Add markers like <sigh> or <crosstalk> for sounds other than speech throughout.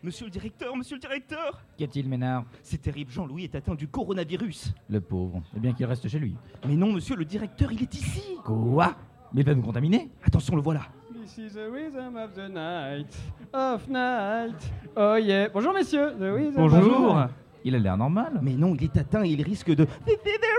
Monsieur le directeur, monsieur le directeur Qu'y a-t-il, Ménard C'est terrible, Jean-Louis est atteint du coronavirus. Le pauvre. Eh bien qu'il reste chez lui. Mais non, monsieur le directeur, il est ici Quoi? Mais il va nous contaminer? Attention, le voilà. This is the rhythm of the night, of night. Oh yeah. Bonjour messieurs. The rhythm of the Bonjour night. Il a l'air normal. Mais non, il est atteint et il risque de... This is the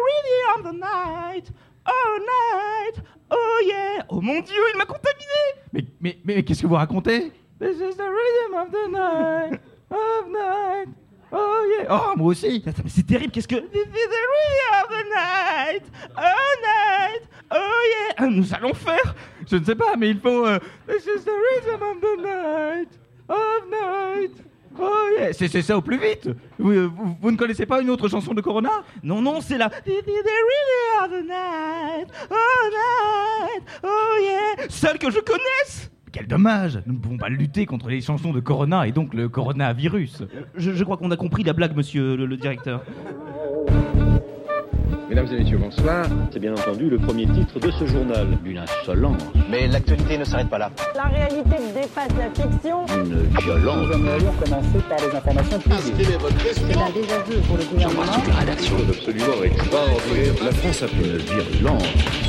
rhythm of the night, oh night, oh yeah Oh mon Dieu, il m'a contaminé Mais, mais, mais, qu'est-ce que vous racontez? This is the rhythm of the night, of night. Oh yeah. Oh, moi aussi. Mais c'est terrible, qu'est-ce que... This is the rhythm of the night, oh night, oh yeah. Ah, Nous allons faire. Je ne sais pas, mais il faut... euh, This is the rhythm of the night, of night. Oh yeah. C'est c'est ça au plus vite. Vous, euh, vous, vous ne connaissez pas une autre chanson de Corona? Non, non, c'est la... This is the rhythm of the night, oh night, oh yeah. Celle que je connaisse Quel dommage Nous ne pouvons pas lutter contre les chansons de Corona et donc le coronavirus. je, je crois qu'on a compris la blague, monsieur le, le directeur. Mesdames et messieurs, bonsoir. C'est bien entendu le premier titre de ce journal. Une insolence, Mais l'actualité ne s'arrête pas là. La réalité dépasse la fiction. une violence. Nous aimerions commencer par les informations privées. C'est un désaveu pour le gouvernement. la rédaction. Absolument extraordinaire. La France a fait une virulence.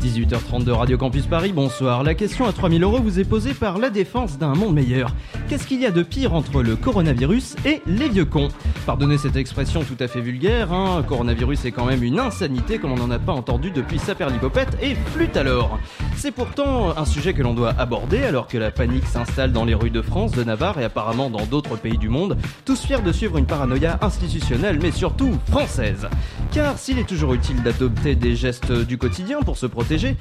18h30 de Radio Campus Paris, bonsoir. La question à 3000 euros vous est posée par la défense d'un monde meilleur. Qu'est-ce qu'il y a de pire entre le coronavirus et les vieux cons? Pardonnez cette expression tout à fait vulgaire, hein, coronavirus est quand même une insanité comme on n'en a pas entendu depuis Saperlipopette et flûte alors. C'est pourtant un sujet que l'on doit aborder alors que la panique s'installe dans les rues de France, de Navarre et apparemment dans d'autres pays du monde, tous fiers de suivre une paranoïa institutionnelle mais surtout française. Car s'il est toujours utile d'adopter des gestes du quotidien pour se protéger, protéger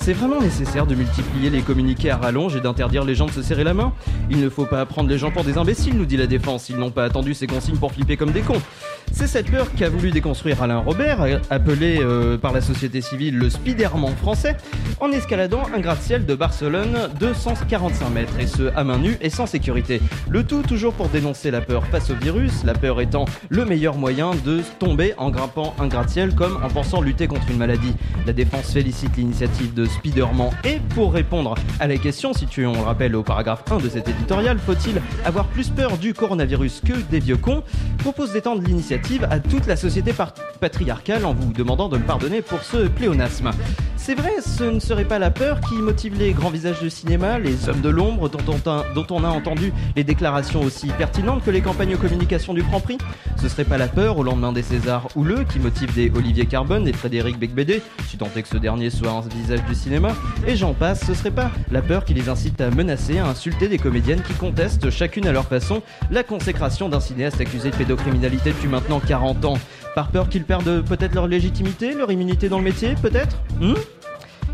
c'est vraiment nécessaire de multiplier les communiqués à rallonge et d'interdire les gens de se serrer la main Il ne faut pas prendre les gens pour des imbéciles, nous dit la défense. Ils n'ont pas attendu ces consignes pour flipper comme des cons. C'est cette peur qu'a voulu déconstruire Alain Robert, appelé euh, par la société civile le Spiderman français, en escaladant un gratte-ciel de Barcelone de 145 mètres, et ce à main nue et sans sécurité. Le tout toujours pour dénoncer la peur face au virus, la peur étant le meilleur moyen de tomber en grimpant un gratte-ciel comme en pensant lutter contre une maladie. La défense félicite l'initiative de Spiderman et pour répondre à la question située, on le rappelle au paragraphe 1 de cet éditorial, faut-il avoir plus peur du coronavirus que des vieux cons? Propose d'étendre l'initiative à toute la société patriarcale en vous demandant de me pardonner pour ce pléonasme. C'est vrai, ce ne serait pas la peur qui motive les grands visages du cinéma, les hommes de l'ombre dont on, a, dont on a entendu les déclarations aussi pertinentes que les campagnes de communication du Grand Prix. Ce serait pas la peur au lendemain des Césars houleux qui motive des Olivier Carbone et Frédéric Becbédé, si tant est que ce dernier soit un visage du cinéma, et j'en passe, ce serait pas la peur qui les incite à menacer, à insulter des comédiennes qui contestent chacune à leur façon la consécration d'un cinéaste accusé de pédocriminalité depuis maintenant 40 ans. Par peur qu'ils perdent peut-être leur légitimité, leur immunité dans le métier, peut-être? Hmm?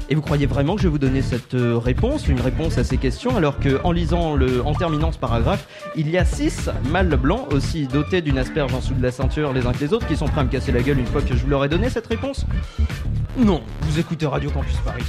Et vous croyez vraiment que je vais vous donner cette euh, réponse, une réponse à ces questions, alors que en lisant le, en terminant ce paragraphe, il y a six mâles blancs aussi dotés d'une asperge en dessous de la ceinture les uns que les autres qui sont prêts à me casser la gueule une fois que je vous leur ai donné cette réponse? Non, vous écoutez Radio Campus Paris.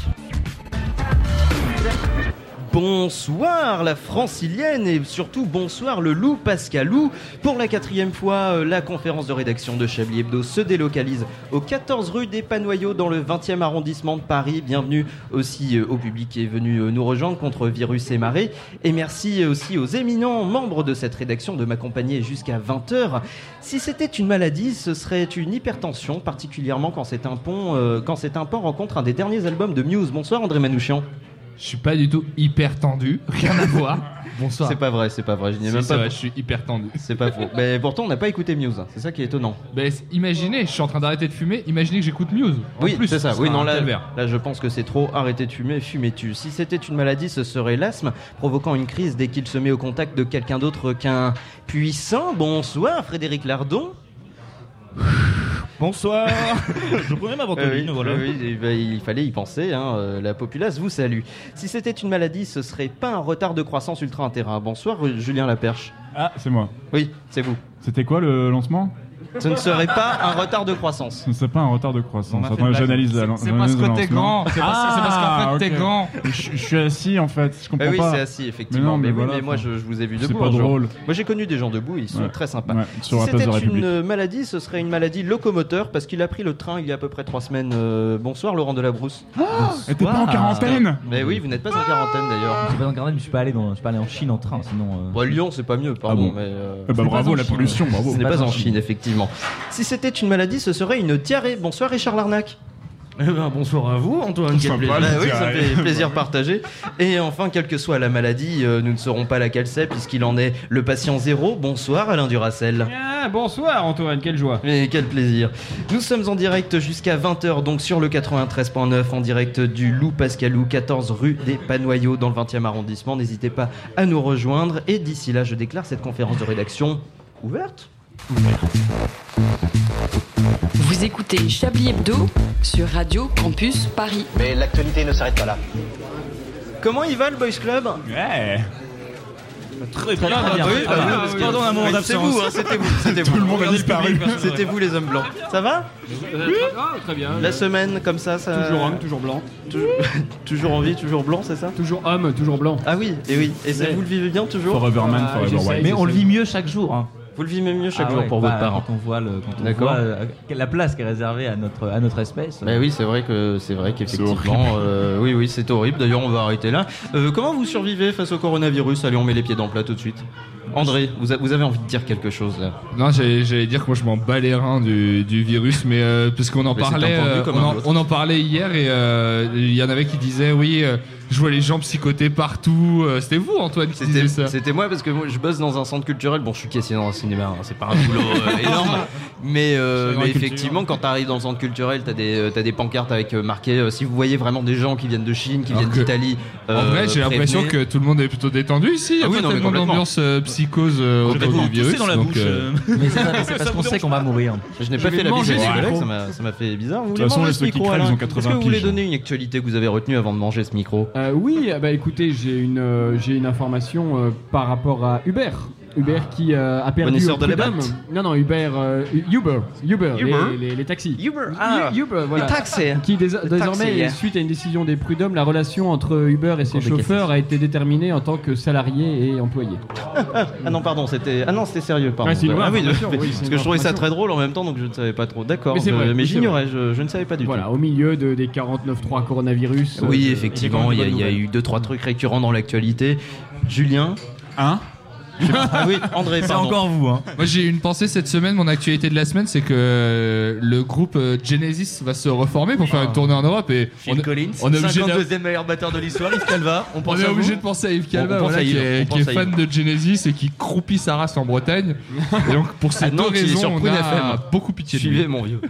Bonsoir la francilienne et surtout bonsoir le loup Pascalou. Pour la quatrième fois, euh, la conférence de rédaction de Chablis Hebdo se délocalise au 14 rue des Panoyaux dans le 20e arrondissement de Paris. Bienvenue aussi euh, au public qui est venu euh, nous rejoindre contre virus et marée. Et merci aussi aux éminents membres de cette rédaction de m'accompagner jusqu'à 20h. Si c'était une maladie, ce serait une hypertension, particulièrement quand c'est un pont, quand c'est un pont rencontre un des derniers albums de Muse. Bonsoir André Manouchian. Je suis pas du tout hyper tendu, rien à voir. <laughs> Bonsoir. C'est pas vrai, c'est pas vrai. Je n'y ai Si, même pas. vrai, je suis hyper tendu. C'est pas faux. <laughs> Mais pourtant, on n'a pas écouté Muse. C'est ça qui est étonnant. Ben, c- imaginez, je suis en train d'arrêter de fumer, imaginez que j'écoute Muse. En oui, plus, c'est ça. ce Oui, sera non, un là, calvaire. là, je pense que c'est trop. Arrêtez de fumer, fumez-tu. Si c'était une maladie, ce serait l'asthme, provoquant une crise dès qu'il se met au contact de quelqu'un d'autre qu'un puissant. Bonsoir, Frédéric Lardon. Bonsoir Je prenais ma Euh, ventoline, oui, voilà. oui, oui, eh ben, il fallait y penser. hein, euh, la populace vous salue. Si c'était une maladie, ce serait pas un retard de croissance ultra intérin. Bonsoir, Julien Laperche. Ah, c'est moi. Oui, c'est vous. C'était quoi le lancement? Ce ne serait pas un retard de croissance. Ce ne serait pas un retard de croissance. Attends, j'analyse la C'est parce que t'es grand. C'est parce, c'est parce qu'en fait, t'es ok. grand. Je, je suis assis en fait, je comprends Bah oui, pas. c'est assis, effectivement. Mais non, mais oui, voilà, mais moi, je, je vous ai vu c'est debout. pas un jour. drôle. Moi, j'ai connu des gens debout, ils sont Ouais. très sympas. Si c'était une maladie, ce serait une maladie locomoteur parce qu'il a pris le train il y a à peu près trois semaines. Euh, bonsoir, Laurent Delabrousse. Et t'es pas en quarantaine Mais oui, vous n'êtes pas en quarantaine d'ailleurs. Je suis pas carnet, mais je suis pas allé dans, je suis pas allé en Chine en train, sinon. euh, Bon, Lyon, c'est pas mieux, pardon. euh, Eh bah C'est bravo, pas en la pollution, bravo. Ce n'est pas pas en en Chine. Chine, Si c'était une maladie, ce serait une diarrhée. Bonsoir, Richard Larnac. Eh ben, bonsoir à vous, Antoine. Quel plaisir. la Bah oui, ça fait plaisir partagé. Et enfin, quelle que soit la maladie, euh, nous ne saurons pas laquelle c'est puisqu'il en est le patient zéro. Bonsoir, Alain Duracel. Ah, bonsoir Antoine, quelle joie. Mais quel plaisir. Nous sommes en direct jusqu'à 20h, donc sur le 93.9, en direct du Loup Pascalou, 14 rue des Panoyaux, dans le 20e arrondissement. N'hésitez pas à nous rejoindre. Et d'ici là, je déclare cette conférence de rédaction ouverte. Vous écoutez Chablis Hebdo sur Radio Campus Paris. Mais l'actualité ne s'arrête pas là. Comment il va le Boys Club Ouais. Très très bien. Ah, bah oui, bah oui, parce que- Pardon, un moment C'est vous, hein, c'était vous, c'était vous. Tout le monde a disparu. C'était vous les hommes blancs. Ça va Ah, très bien. La semaine comme ça, ça. Toujours homme, toujours blanc. Toujours, <laughs> toujours en vie, toujours blanc, c'est ça Toujours homme, toujours blanc. Ah oui, et oui. Et ça, vous le vivez bien toujours Forever man, Ah, forever white. Mais on le vit mieux chaque jour. Hein. Vous le vivez mieux chaque Ah jour ouais, pour bah, votre parent. Quand on voit, le, quand on D'accord. voit euh, la place qui est réservée à notre, à notre espèce. Bah oui, c'est vrai que c'est vrai qu'effectivement, euh, oui, oui, c'est horrible. D'ailleurs, on va arrêter là. Euh, comment vous survivez face au coronavirus? Allez, on met les pieds dans le plat tout de suite. André, vous, a- vous avez envie de dire quelque chose là? Non, j'allais dire que moi je m'en bats les reins du, du virus, mais euh, parce qu'on en Mais parlait, euh, on, en, autre. on en parlait hier et euh, il y en avait qui disaient oui, euh, je vois les gens psychotés partout. Euh, C'était vous, Antoine, qui C'était disait ça. c'était moi parce que moi je bosse dans un centre culturel. Bon, je suis caissier dans un cinéma, hein, c'est pas un boulot euh, <laughs> énorme, mais, euh, mais culture. effectivement, quand t'arrives dans le centre culturel, t'as des t'as des pancartes avec euh, marqué euh, si vous voyez vraiment des gens qui viennent de Chine, qui Alors viennent d'Italie. En euh, vrai, j'ai l'impression que tout le monde est plutôt détendu ici. Il y a Ah oui, non, mais tellement d'ambiance euh, psychose euh, autour du virus. Dans la bouche. <laughs> Mais c'est parce <laughs> qu'on sait qu'on va mourir. Je n'ai pas fait la bise ça m'a- fait bizarre. Vous De voulez toute façon, manger les ce ceux qui crèvent, ils ont Est-ce 80 que vous voulez donner une actualité que vous avez retenue avant de manger ce micro? Euh, oui, ah bah écoutez, j'ai une, euh, j'ai une information euh, par rapport à Uber. Uber qui euh, a perdu Connaisseur de la. Non, non, Uber, euh, Uber, Uber, les- Uber Les, les taxis. Uber, U- ah, Uber, voilà. le taxi. Qui dés- Le désormais, yeah. suite à une décision des prud'hommes, la relation entre Uber et ses Encore des chauffeurs a été déterminée en tant que salarié et employé. Ah non, pardon, c'était ah non, c'était sérieux, pardon. Ouais, c'est une vraie ah oui, information, oui, c'est parce une que je trouvais ça information. très drôle en même temps, donc je ne savais pas trop. D'accord, Mais c'est je- vrai, mais oui, c'est j'ignorais, je, je ne savais pas du Voilà, tout. au milieu de, des 49.3 coronavirus. Oui, euh, effectivement, il y, a- il y a eu deux trois trucs récurrents dans l'actualité. Julien, Hein? Ah oui, André, C'est encore vous. Hein. Moi j'ai une pensée cette semaine, mon actualité de la semaine, c'est que euh, le groupe euh, Genesis va se reformer pour faire une tournée en Europe et on, Phil Collins, on est obligé de- 52e meilleur batteur de l'histoire, Yves Calva. On est à obligé vous. de penser à Yves Calva, voilà, qui est, qui fan de Genesis et qui croupit sa race en Bretagne. <laughs> Et donc pour ces À deux est raisons, on a FM. beaucoup pitié de lui. Suivez mon vieux.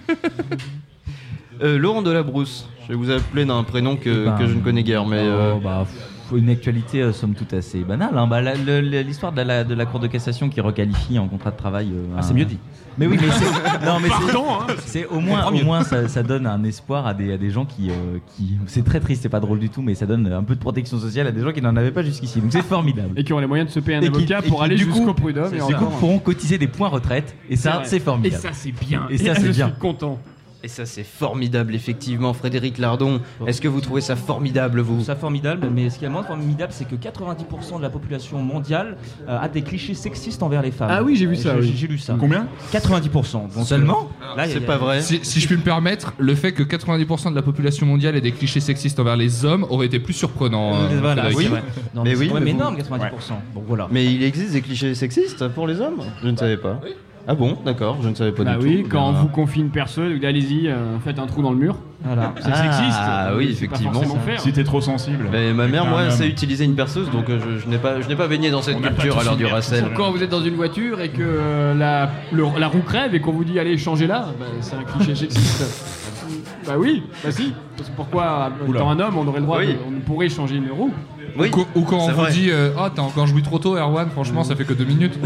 Euh, Laurent Delabrousse, je vais vous appeler d'un prénom que, Ben, que je ne connais guère, mais euh, oh, bah, pff, une actualité euh, somme toute assez banale. hein. Bah, la- le- le- L'histoire de la, de la Cour de cassation qui requalifie en contrat de travail. euh, Ah, un- c'est mieux dit. Mais oui, mais c'est <laughs> non, mais c'est- Pardon, hein. c'est au moins, au moins ça, ça donne un espoir à des, à des gens qui, euh, qui c'est très triste, c'est pas drôle du tout, mais ça donne un peu de protection sociale à des gens qui n'en avaient pas jusqu'ici. Donc c'est formidable. Et qui ont les moyens de se payer un Et qui- avocat et pour qui, aller du coup, jusqu'au prud'homme. et Du coup, encore. pourront cotiser des points retraite et ça, vrai. c'est Et formidable. ça, c'est bien. Et ça, c'est je bien. suis content. Et ça c'est formidable effectivement. Frédéric Lardon, est-ce que vous trouvez ça formidable vous ça formidable, mais ce qui est moins formidable, c'est que 90% de la population mondiale euh, a des clichés sexistes envers les femmes. Ah oui, j'ai vu ça, J'ai oui. lu ça. Combien 90%. Donc, Seulement a- C'est pas vrai. Si, si je puis me permettre, le fait que 90% de la population mondiale ait des clichés sexistes envers les hommes aurait été plus surprenant. euh, Voilà, Oui. vrai. Non, Mais mais, oui, c'est quand mais même vous- énorme, 90%. Donc voilà. Mais il existe des clichés sexistes pour les hommes? Je ne savais pas. Ah bon, d'accord, je ne savais pas Bah du oui, tout. quand on vous confie une dites allez-y, euh, faites un trou dans le mur. Voilà. C'est sexiste. Ah euh, oui, c'est pas effectivement. forcément faire. Si t'es trop sensible. Mais ma mère, moi, sait utiliser une perceuse, donc euh, je, je n'ai pas, je n'ai pas baigné dans cette On culture à l'heure du perceuse. racel. Quand vous êtes dans une voiture et que euh, la, le- la roue crève et qu'on vous dit allez changer là, bah, c'est un cliché sexiste. <laughs> bah oui, bah si. Parce que pourquoi, Oula. étant un homme, on aurait le droit, Oui. de, on pourrait changer une roue Oui, Ou, ou quand on vous vrai. dit euh, Ah, t'as encore joué trop tôt, Erwan, franchement, ça fait que deux minutes.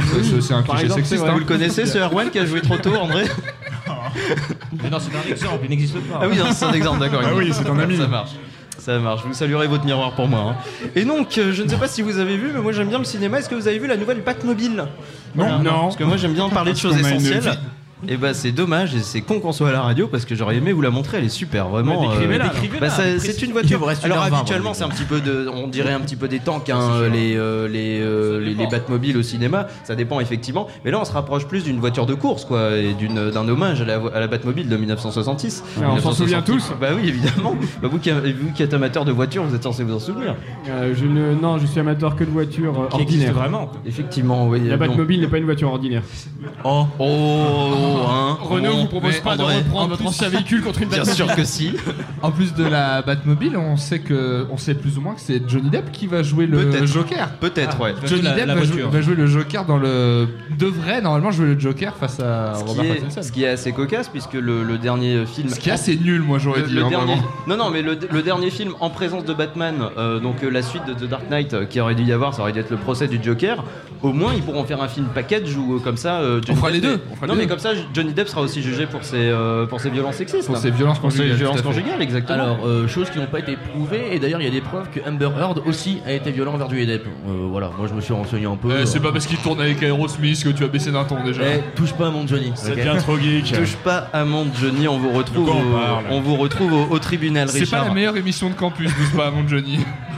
C'est- un Par cliché exemple, sexiste. hein. Vous le connaissez, ce Erwan qui a joué trop tôt, André <laughs> Mais non, c'est un exemple, il n'existe pas. Ah oui, non, c'est un exemple, d'accord. Ah oui, c'est ton ami. Ça marche. Ça marche. Vous saluerez votre miroir pour moi. hein. Et donc, euh, je ne sais pas si vous avez vu, mais moi j'aime bien le cinéma. Est-ce que vous avez vu la nouvelle Batmobile? Non, Voilà. non. Parce que moi j'aime bien parler de choses essentielles. Et bah c'est dommage et c'est con qu'on soit à la radio parce que j'aurais aimé vous la montrer, elle est super vraiment. Alors. décrivez-la. Bah, ça- c'est précis- une voiture. Alors 1h20 habituellement c'est un petit peu de, on dirait un petit peu des tanks, hein, les euh, les euh, les, les Batmobiles au cinéma, ça dépend effectivement. Mais là on se rapproche plus d'une voiture de course quoi et d'une d'un hommage à la, à la Batmobile de 1966. Ah, on s'en souvient 1966. tous. Bah oui évidemment. bah, vous qui vous qui êtes amateur de voitures, vous êtes censé vous en souvenir. Euh, je ne, non, je suis amateur que de voitures euh, ordinaires. vraiment. Effectivement oui. La Batmobile n'est pas une voiture ordinaire. Oh, Oh, hein. Renault bon. vous propose pas de reprendre en votre plus- ancien véhicule contre une Bien Batmobile. sûr que si. En plus de la Batmobile, on sait que, on sait plus ou moins que c'est Johnny Depp qui va jouer le Peut-être. Joker. Peut-être ouais. Johnny la- Depp la va, jouer, voiture. va jouer le Joker dans le. devrait normalement jouer le Joker face à Ce qui, Robert est, Pattinson. ce qui est assez cocasse puisque le, le dernier film. Ce qui est assez nul, moi j'aurais Le, dit. le hein, dernier, vraiment. non non mais le, le dernier film en présence de Batman, euh, donc euh, la suite de The Dark Knight euh, qui aurait dû y avoir, ça aurait dû être le procès du Joker. Au moins ils pourront faire un film package où euh, comme ça. euh, Johnny fera les Depp deux, est- on fera non les mais deux. comme ça Johnny Depp sera aussi jugé pour ses euh, pour ses violences sexistes. Pour ses violences Pour ses conjugales. violences conjugales exactement. Alors, euh, choses qui n'ont pas été prouvées, et d'ailleurs, il y a des preuves que Amber Heard aussi a été violent envers Johnny Depp. Euh, voilà, moi je me suis renseigné un peu. Eh, c'est pas parce qu'il tourne avec Aerosmith que tu as baissé d'un ton déjà. eh, touche pas à mon Johnny. C'est ok bien trop geek. Touche pas à mon Johnny, on vous retrouve, on au, on vous retrouve au, au tribunal C'est pas la meilleure émission de campus, douce pas à mon Johnny. <laughs>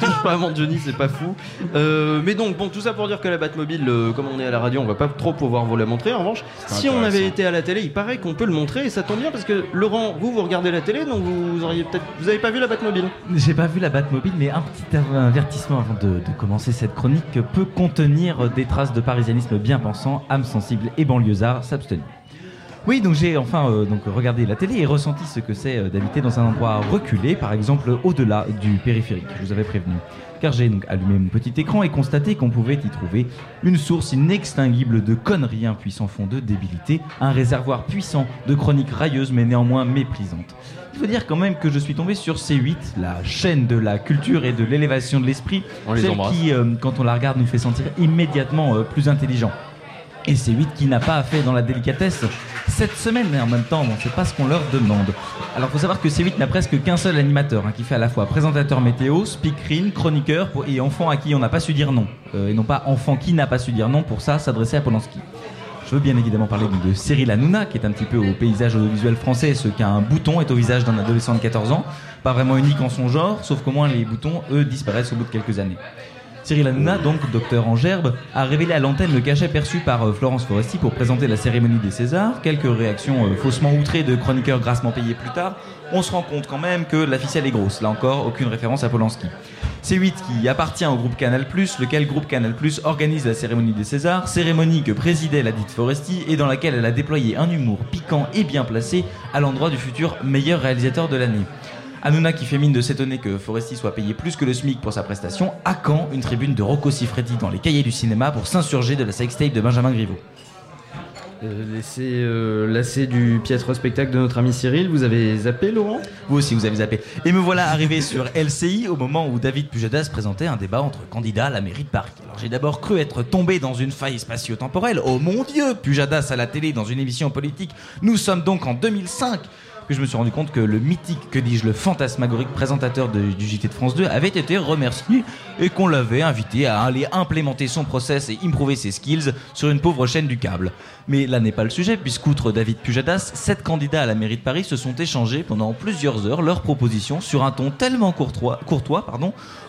touche pas à mon Johnny, c'est pas fou. Euh, mais donc, bon, tout ça pour dire que la Batmobile, euh, comme on est à la radio, on va pas trop pouvoir vous la montrer. En revanche, si on avait été à la télé, il paraît qu'on peut le montrer et ça tombe bien parce que Laurent, vous, vous regardez la télé, donc vous auriez peut-être. Vous avez pas vu la Batmobile J'ai pas vu la Batmobile, mais un petit avertissement avant de, de commencer cette chronique peut contenir des traces de parisianisme bien pensant, âme sensible et banlieusard s'abstenir. Oui, donc j'ai enfin euh, donc regardé la télé et ressenti ce que c'est euh, d'habiter dans un endroit reculé, par exemple au-delà du périphérique. Je vous avais prévenu. Car j'ai donc allumé mon petit écran et constaté qu'on pouvait y trouver une source inextinguible de conneries, un puissant fond de débilité, un réservoir puissant de chroniques railleuses mais néanmoins méprisantes. Il faut dire quand même que je suis tombé sur C8, la chaîne de la culture et de l'élévation de l'esprit, celle embrasse. qui, euh, quand on la regarde, nous fait sentir immédiatement plus intelligent. Et C8 qui n'a pas fait dans la délicatesse cette semaine, mais en même temps, sait pas ce qu'on leur demande. Alors, faut savoir que C8 n'a presque qu'un seul animateur, hein, qui fait à la fois présentateur météo, speakerine, chroniqueur et enfant à qui on n'a pas su dire non. Euh, et non pas enfant qui n'a pas su dire non, pour ça, s'adresser à Polanski. Je veux bien évidemment parler de Cyril Hanouna, qui est un petit peu au paysage audiovisuel français, ce qu'un bouton est au visage d'un adolescent de 14 ans. Pas vraiment unique en son genre, sauf qu'au moins les boutons, eux, disparaissent au bout de quelques années. Cyril Hanouna, donc docteur en gerbe, a révélé à l'antenne le cachet perçu par euh, Florence Foresti pour présenter la cérémonie des Césars. Quelques réactions euh, faussement outrées de chroniqueurs grassement payés plus tard. On se rend compte quand même que la ficelle est grosse. Là encore, aucune référence à Polanski. C8 qui appartient au groupe Canal+, lequel groupe Canal+, organise la cérémonie des Césars, cérémonie que présidait la dite Foresti et dans laquelle elle a déployé un humour piquant et bien placé à l'endroit du futur meilleur réalisateur de l'année. Hanouna qui fait mine de s'étonner que Foresti soit payé plus que le SMIC pour sa prestation, à quand une tribune de Rocco Siffredi dans les cahiers du cinéma pour s'insurger de la sextape de Benjamin Griveaux Euh, laissez, euh, lassé du piètre spectacle de notre ami Cyril, vous avez zappé Laurent? Vous aussi, vous avez zappé. Et me voilà arrivé sur LCI au moment où David Pujadas présentait un débat entre candidats à la mairie de Paris. Alors j'ai d'abord cru être tombé dans une faille spatio-temporelle. Oh mon dieu, Pujadas à la télé dans une émission politique. Nous sommes donc en 2005. Puis je me suis rendu compte que le mythique, que dis-je, le fantasmagorique présentateur du JT de France 2 avait été remercié et qu'on l'avait invité à aller implémenter son process et improver ses skills sur une pauvre chaîne du câble. Mais là n'est pas le sujet, puisqu'outre David Pujadas, sept candidats à la mairie de Paris se sont échangés pendant plusieurs heures leurs propositions sur un ton tellement courtois,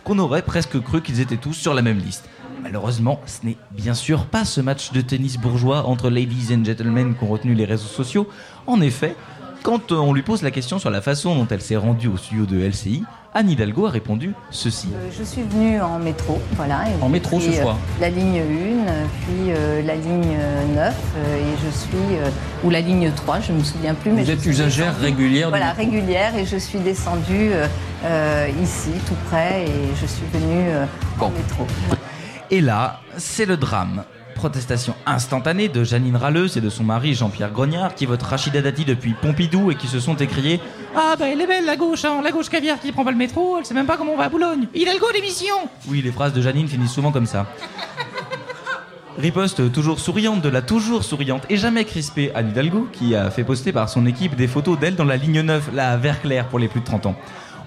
qu'on aurait presque cru qu'ils étaient tous sur la même liste. Malheureusement, ce n'est bien sûr pas ce match de tennis bourgeois entre ladies and gentlemen qu'ont retenu les réseaux sociaux. En effet, quand euh, on lui pose la question sur la façon dont elle s'est rendue au studio de LCI, Anne Hidalgo a répondu ceci. Euh, Je suis venue en métro, voilà. et En métro ce euh, soir. La ligne 1, euh, puis euh, la ligne euh, 9, euh, et je suis. ou la ligne 3, je ne me souviens plus. Vous êtes usagère régulière Voilà, régulière, et je suis descendue ici, tout près, et je suis venue en métro. Et là, c'est le drame. Protestation instantanée de Janine Ralleuse et de son mari Jean-Pierre Grognard qui votent Rachida Dati depuis Pompidou et qui se sont écriés Ah bah elle est belle la gauche, hein, la gauche caviar qui prend pas le métro, elle sait même pas comment on va à Boulogne. Hidalgo l'émission Oui, les phrases de Janine finissent souvent comme ça. Riposte toujours souriante de la toujours souriante et jamais crispée Anne Hidalgo qui a fait poster par son équipe des photos d'elle dans la ligne 9, la vert clair pour les plus de 30 ans.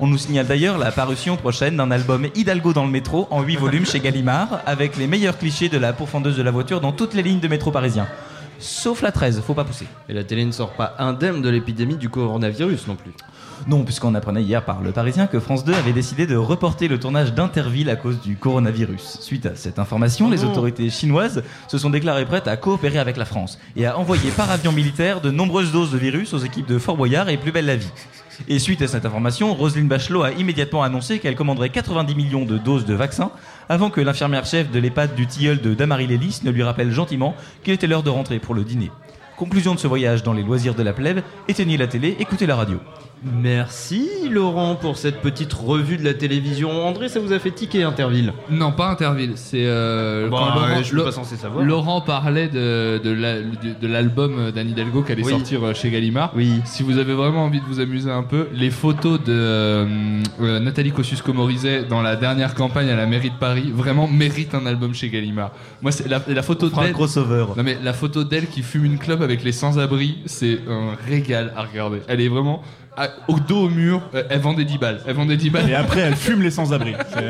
On nous signale d'ailleurs la parution prochaine d'un album Hidalgo dans le métro en 8 volumes chez Gallimard avec les meilleurs clichés de la pourfendeuse de la voiture dans toutes les lignes de métro parisien. sauf la 13, faut pas pousser. Et la télé ne sort pas indemne de l'épidémie du coronavirus non plus. Non, puisqu'on apprenait hier par Le Parisien que France 2 avait décidé de reporter le tournage d'Interville à cause du coronavirus. Suite à cette information, les autorités chinoises se sont déclarées prêtes à coopérer avec la France et à envoyer par avion militaire de nombreuses doses de virus aux équipes de Fort Boyard et Plus Belle la Vie. Et suite à cette information, Roselyne Bachelot a immédiatement annoncé qu'elle commanderait 90 millions de doses de vaccins avant que l'infirmière chef de l'EHPAD du tilleul de Damary Lélis ne lui rappelle gentiment qu'il était l'heure de rentrer pour le dîner. Conclusion de ce voyage dans les loisirs de la plèbe, éteignez la télé, écoutez la radio. Merci Laurent pour cette petite revue de la télévision. André, ça vous a fait tiquer Interville Non, pas Interville. C'est euh, Bah, quand Laurent, je suis pas censé savoir. Laurent parlait de, de la- l'album d'Anne Hidalgo qui allait Oui. sortir euh, chez Gallimard. Oui. Si vous avez vraiment envie de vous amuser un peu, les photos de euh, euh, Nathalie Kosciusko-Morizet dans la dernière campagne à la mairie de Paris vraiment méritent un album chez Gallimard. Moi, c'est la, la photo d'elle. crossover. Non mais la photo d'elle qui fume une clope avec les sans-abri, c'est un régal à regarder. Elle est vraiment à- au dos au mur. euh, Elle vend des 10 balles. Elle vend des 10 balles. Et après, elle fume les sans-abri. C'est-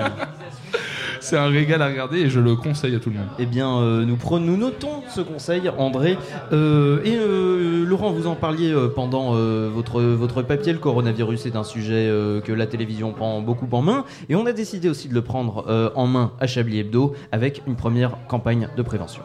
C'est un régal à regarder et je le conseille à tout le monde. Eh bien, euh, nous, prenons, nous notons ce conseil, André. Euh, et euh, Laurent, vous en parliez euh, pendant euh, votre, votre papier. Le coronavirus est un sujet euh, que la télévision prend beaucoup en main. Et on a décidé aussi de le prendre euh, en main à Chablis Hebdo avec une première campagne de prévention.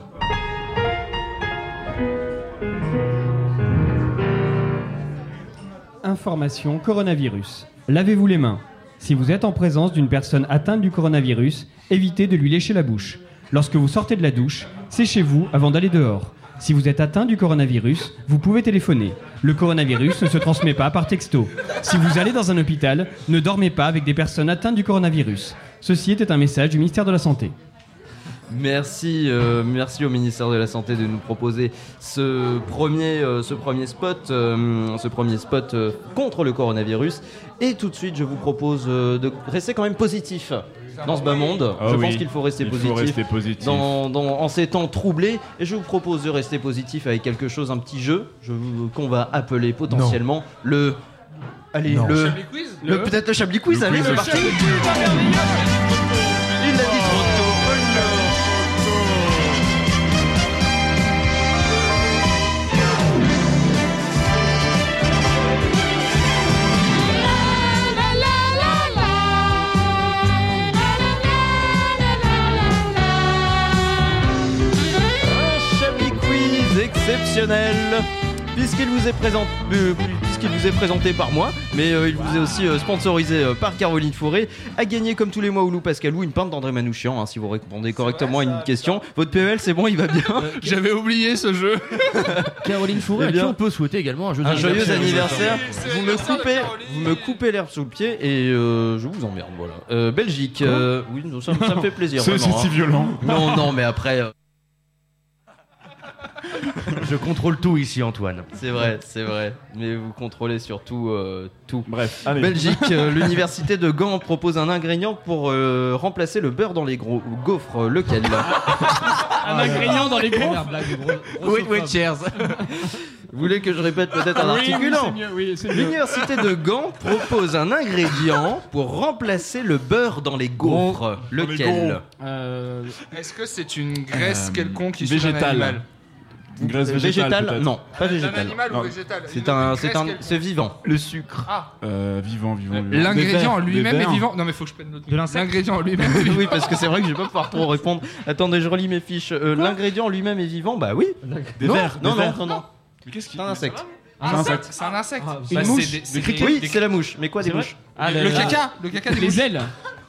Information coronavirus. Lavez-vous les mains. Si vous êtes en présence d'une personne atteinte du coronavirus, évitez de lui lécher la bouche. Lorsque vous sortez de la douche, séchez-vous avant d'aller dehors. Si vous êtes atteint du coronavirus, vous pouvez téléphoner. Le coronavirus ne se transmet pas par texto. Si vous allez dans un hôpital, ne dormez pas avec des personnes atteintes du coronavirus. Ceci était un message du ministère de la Santé. Merci, euh, merci au ministère de la Santé de nous proposer ce premier, euh, ce premier spot, euh, ce premier spot euh, contre le coronavirus. Et tout de suite, je vous propose euh, de rester quand même positif dans ce bas monde. Ah je oui, pense qu'il faut rester il faut positif, rester positif. Dans, dans- en ces temps troublés. Et je vous propose de rester positif avec quelque chose, un petit jeu je vous- qu'on va appeler potentiellement le. Allez, Non. le. Le- Le- Peut-être le Chablis Quiz, Le allez, c'est le parti. Exceptionnel puisqu'il vous est présent- euh, puisqu'il vous est présenté par moi, mais euh, il vous est aussi euh, sponsorisé euh, par Caroline Fourré, à gagner comme tous les mois Oulou Pascalou une pinte d'André Manouchian, hein, si vous répondez correctement à une question. Votre PEL, c'est bon, il va bien. <laughs> J'avais oublié ce jeu. <laughs> Caroline Fourré, Eh à qui bien, on peut souhaiter également un joyeux un joyeux anniversaire. Vous me coupez, vous me coupez l'herbe sous le pied et euh, je vous emmerde. Voilà. Euh, Belgique. euh, oui, ça, ça me fait plaisir. C'est si hein. violent. Non, non, mais après. <laughs> Je contrôle tout ici, Antoine. C'est vrai, c'est vrai. Mais vous contrôlez surtout euh, tout. Bref, allez. Belgique, euh, <laughs> l'université de Gand propose un ingrédient pour euh, remplacer le beurre dans les gros gaufres. Lequel? <laughs> Un ingrédient dans les gros Oui, oui, cheers. Vous voulez que je répète peut-être un Oui, articulant? c'est mieux, oui, c'est mieux. L'université de Gand propose un ingrédient pour remplacer le beurre dans les gaufres. Lequel? Euh, Est-ce que c'est une graisse Euh, quelconque d'un végétale. Une graisse Euh, végétale. Non, pas végétale. animal ou Non. végétal C'est Une- un, une c'est un, c'est vivant. Le sucre. Ah, Euh, vivant, vivant, vivant. l'ingrédient lui-même est vivant. Non, mais faut que je prenne l'insecte L'ingrédient en lui-même est <laughs> vivant. oui, parce que c'est vrai que je vais pas pouvoir trop répondre. Attendez, je relis mes fiches. Euh, L'ingrédient lui-même est vivant Bah oui. Des non, vers, non, des non, vers. non, non. Mais qu'est-ce qu'il C'est un insecte. Un C'est un insecte. C'est un insecte. une Bah, mouche. criquets. des- Oui, c'est la mouche. Mais quoi des mouches Ah, Le caca. Le caca des Les mouches. ailes,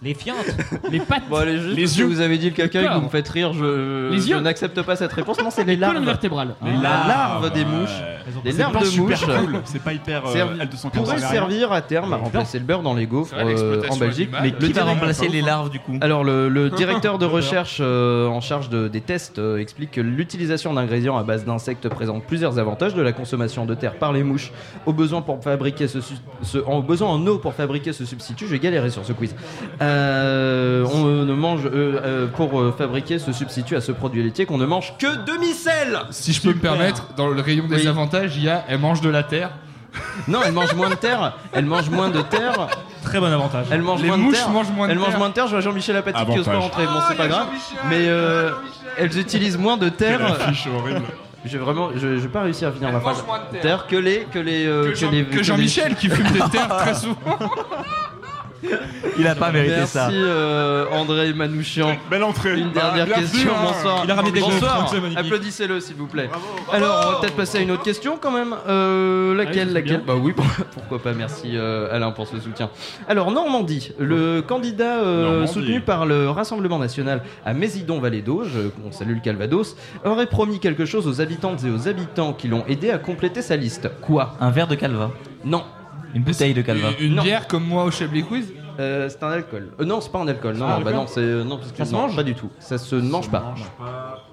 les fientes, les pattes, Bon, allez, juste Les parce que yeux. vous avez dit le caca et que corps. vous me faites rire, je, Les je yeux. n'accepte pas cette réponse. Non, c'est les les colonnes larves. vertébrales. Les larves des mouches. Les C'est larves pas de super mouches cool. C'est pas hyper euh, servi- L215. pourraient rien. servir à terme à remplacer le beurre dans les gaufres C'est vrai, euh, en Belgique. animale. Qui va remplacer les larves du coup Alors le, le <laughs> directeur de recherche euh, en charge de- des tests euh, explique que l'utilisation d'ingrédients à base d'insectes présente plusieurs avantages de la consommation de terre par les mouches au besoin pour fabriquer ce, su- ce- en besoin en eau pour fabriquer ce substitut. Je vais galérer sur ce quiz. Euh, on ne mange euh, euh, pour euh, fabriquer ce substitut à ce produit laitier qu'on ne mange que demi-sel. Si je peux me permettre, dans le rayon des Oui. avantages, il y a elle mange de la terre. Non, elle mange moins de terre. Elle mange moins de terre. Très bon avantage. Elle mange Les moins de mouches terre. mangent moins de Elle mange terre. moins de terre. Je vois Jean-Michel Apathy qui ose pas Avantage. rentrer. Bon, Ah, c'est pas grave. Mais euh, elles utilisent moins de terre. affiche horrible. j'ai vraiment, je, je vais pas réussir à finir ma Elle phrase. mange moins de terre. Que les, que les, euh, Que Jean- les- que les- Jean-Michel qui fume des terres très souvent. <laughs> Il a pas mérité Merci ça. euh, André Manouchian. Belle entrée. Une Bah, dernière question, hein. bonsoir. Il a ramené des bonsoir. Applaudissez-le s'il vous plaît. Alors, on va peut-être passer à une autre question quand même. Euh, laquelle, laquelle. Bah oui, pourquoi pas. Merci euh, Alain pour ce soutien. Alors Normandie, le candidat euh, Normandie. soutenu par le Rassemblement national à Mésidon-Vallée d'Auge, on salue le Calvados, aurait promis quelque chose aux habitantes et aux habitants qui l'ont aidé à compléter sa liste. Quoi? Un verre de calva. Non. Une bouteille de calva. Une bière comme moi au Chablis Quiz Euh, c'est un alcool. Euh, non, c'est pas un alcool. Non, un non, alcool bah non, c'est euh, non parce que Ça se non, mange pas du tout. Ça se ne mange pas.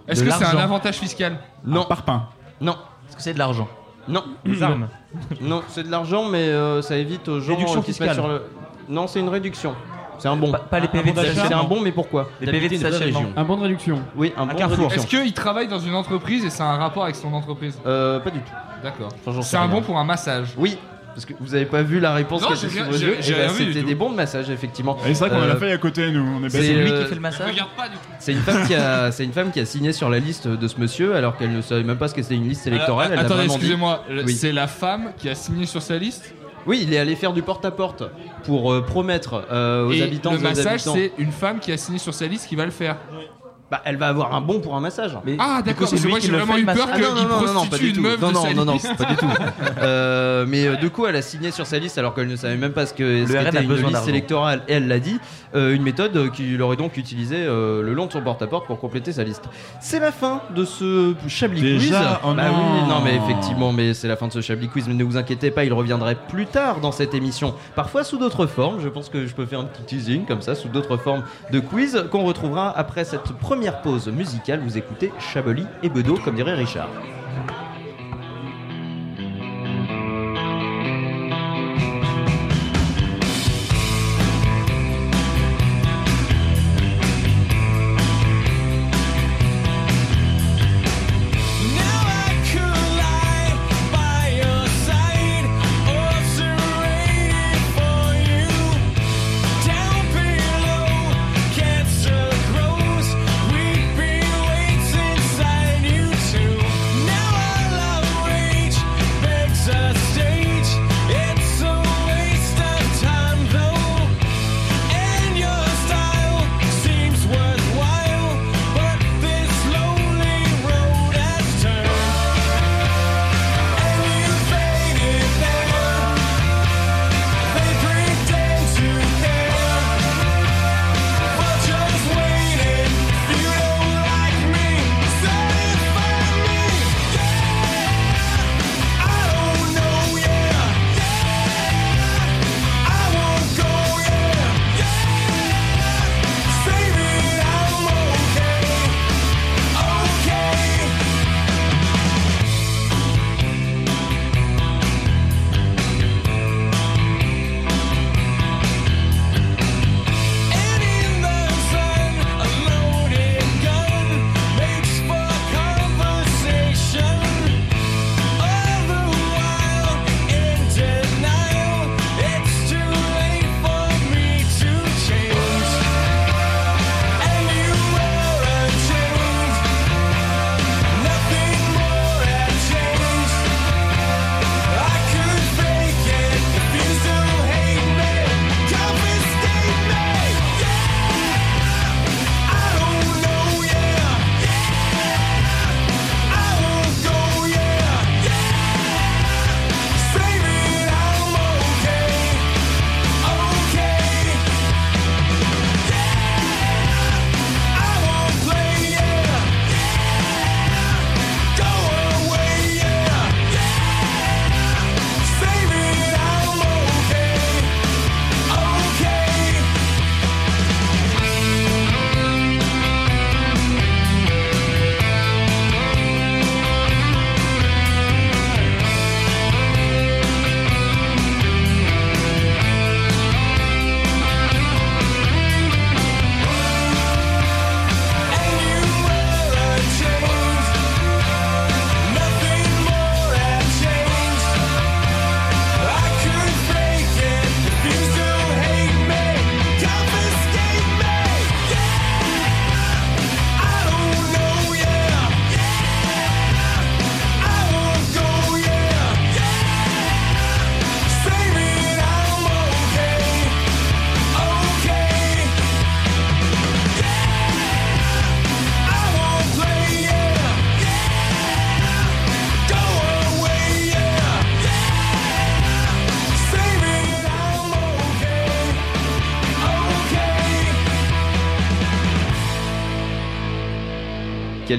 Est-ce De que c'est un l'argent. avantage fiscal Non, Parpaing. non, Est-ce que c'est de l'argent non, Des armes. non. C'est de l'argent, mais euh, ça évite aux gens Réduction euh, qui se mettent fiscale. sur le. Non, c'est une réduction. C'est un bon. Pas, pas les PV de C'est un bon, mais pourquoi Les PV de stationnement. Un bon de réduction. Oui, un bon. de carrefour. réduction. Est-ce qu'il travaille dans une entreprise et ça a un rapport avec son entreprise Euh, pas du tout. D'accord. Enfin, j'en sais C'est un rien. bon pour un massage. Oui. Parce que vous avez pas vu la réponse Non, que j'ai du C'était des bons de massage, effectivement. C'est vrai qu'on a Euh, la feuille à côté, nous. On est c'est, lui euh, qui fait le massage. C'est une femme qui a, c'est une femme qui a signé sur la liste de ce monsieur alors qu'elle ne savait même pas ce que c'était une liste électorale. Alors, l'a attendez, excusez-moi. Oui. C'est la femme qui a signé sur sa liste Oui, il est allé faire du porte-à-porte pour euh, promettre euh, aux et habitants le massage, c'est une femme qui a signé sur sa liste qui va le faire. Bah, elle va avoir un bon pour un massage. Mais Ah, d'accord, c'est moi qui j'ai vraiment eu peur qu'il non, non, non, non, pas du une tout. meuf Non, de non, non, non, pas du tout. <laughs> Euh, mais euh, du coup, elle a signé sur sa liste alors qu'elle ne savait même pas ce que qu'était une liste électorale. Et elle l'a dit. Euh, une méthode qu'il aurait donc utilisée euh, le long de son porte-à-porte pour compléter sa liste. C'est la fin de ce Chablis Quiz. Oh bah oui, non, mais effectivement, mais c'est la fin de ce Chablis Quiz. Mais ne vous inquiétez pas, il reviendrait plus tard dans cette émission. Parfois sous d'autres formes. Je pense que je peux faire un petit teasing comme ça, sous d'autres formes de quiz qu'on retrouvera après cette première pause musicale. Vous écoutez Chablis et Bedeau, comme dirait Richard.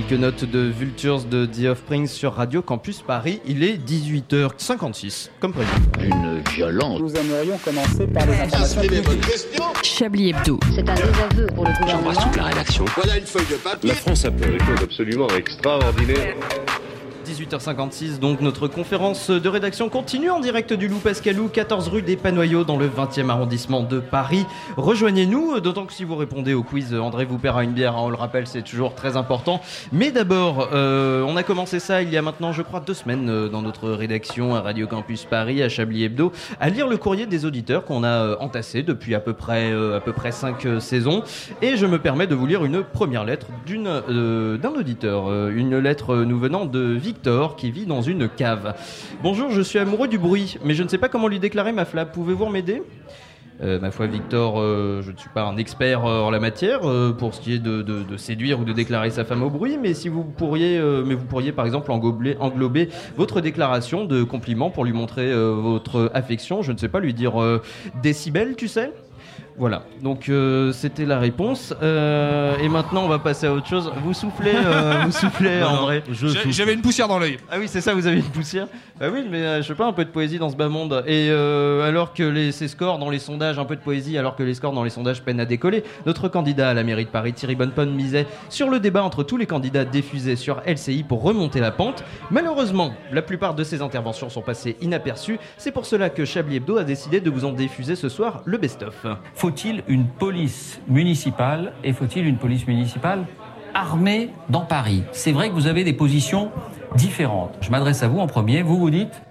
Quelques notes de Vultures de The Offspring sur Radio Campus Paris. Il est 18h56, comme prévu. Une violence. Nous aimerions commencer par les informations publiques. Chablis Hebdo. C'est un désaveu pour le gouvernement. J'embrasse toute la rédaction. Voilà une feuille de papier. La France a fait des choses absolument extraordinaires. 18h56, donc notre conférence de rédaction continue en direct du Loup Pascalou, 14 rue des Panoyaux, dans le 20e arrondissement de Paris. Rejoignez-nous, d'autant que si vous répondez au quiz, André vous paiera une bière, hein, on le rappelle, c'est toujours très important. Mais d'abord, euh, on a commencé ça il y a maintenant, je crois, deux semaines euh, dans notre rédaction à Radio Campus Paris, à Chablis Hebdo, à lire le courrier des auditeurs qu'on a euh, entassé depuis à peu près, euh, à peu près 5 saisons. Et je me permets de vous lire une première lettre euh, d'un auditeur, euh, une lettre euh, nous venant de Victor qui vit dans une cave. Bonjour, je suis amoureux du bruit, mais je ne sais pas comment lui déclarer ma flamme. Pouvez-vous m'aider? Euh, ma foi, Victor, euh, je ne suis pas un expert euh, en la matière pour ce qui est de, séduire ou de déclarer sa femme au bruit, mais si vous pourriez, mais vous pourriez par exemple englober, votre déclaration de compliment pour lui montrer votre affection. Je ne sais pas lui dire décibels, tu sais? Voilà, donc euh, c'était la réponse. Euh, et maintenant, on va passer à autre chose. Vous soufflez, euh, <laughs> vous soufflez, Non, non. André. J'ai- J'avais une poussière dans l'œil. Ah oui, c'est ça, vous avez une poussière Bah oui, mais euh, je sais pas, un peu de poésie dans ce bas monde. Et euh, alors que les, ces scores dans les sondages, un peu de poésie, alors que les scores dans les sondages peinent à décoller, notre candidat à la mairie de Paris, Thierry Bonneponne, misait sur le débat entre tous les candidats diffusés sur LCI pour remonter la pente. Malheureusement, la plupart de ces interventions sont passées inaperçues. C'est pour cela que Chablis Hebdo a décidé de vous en diffuser ce soir le best-of. Faut-il une police municipale et faut-il une police municipale armée dans Paris? C'est vrai que vous avez des positions différentes. Je m'adresse à vous en premier. Vous vous dites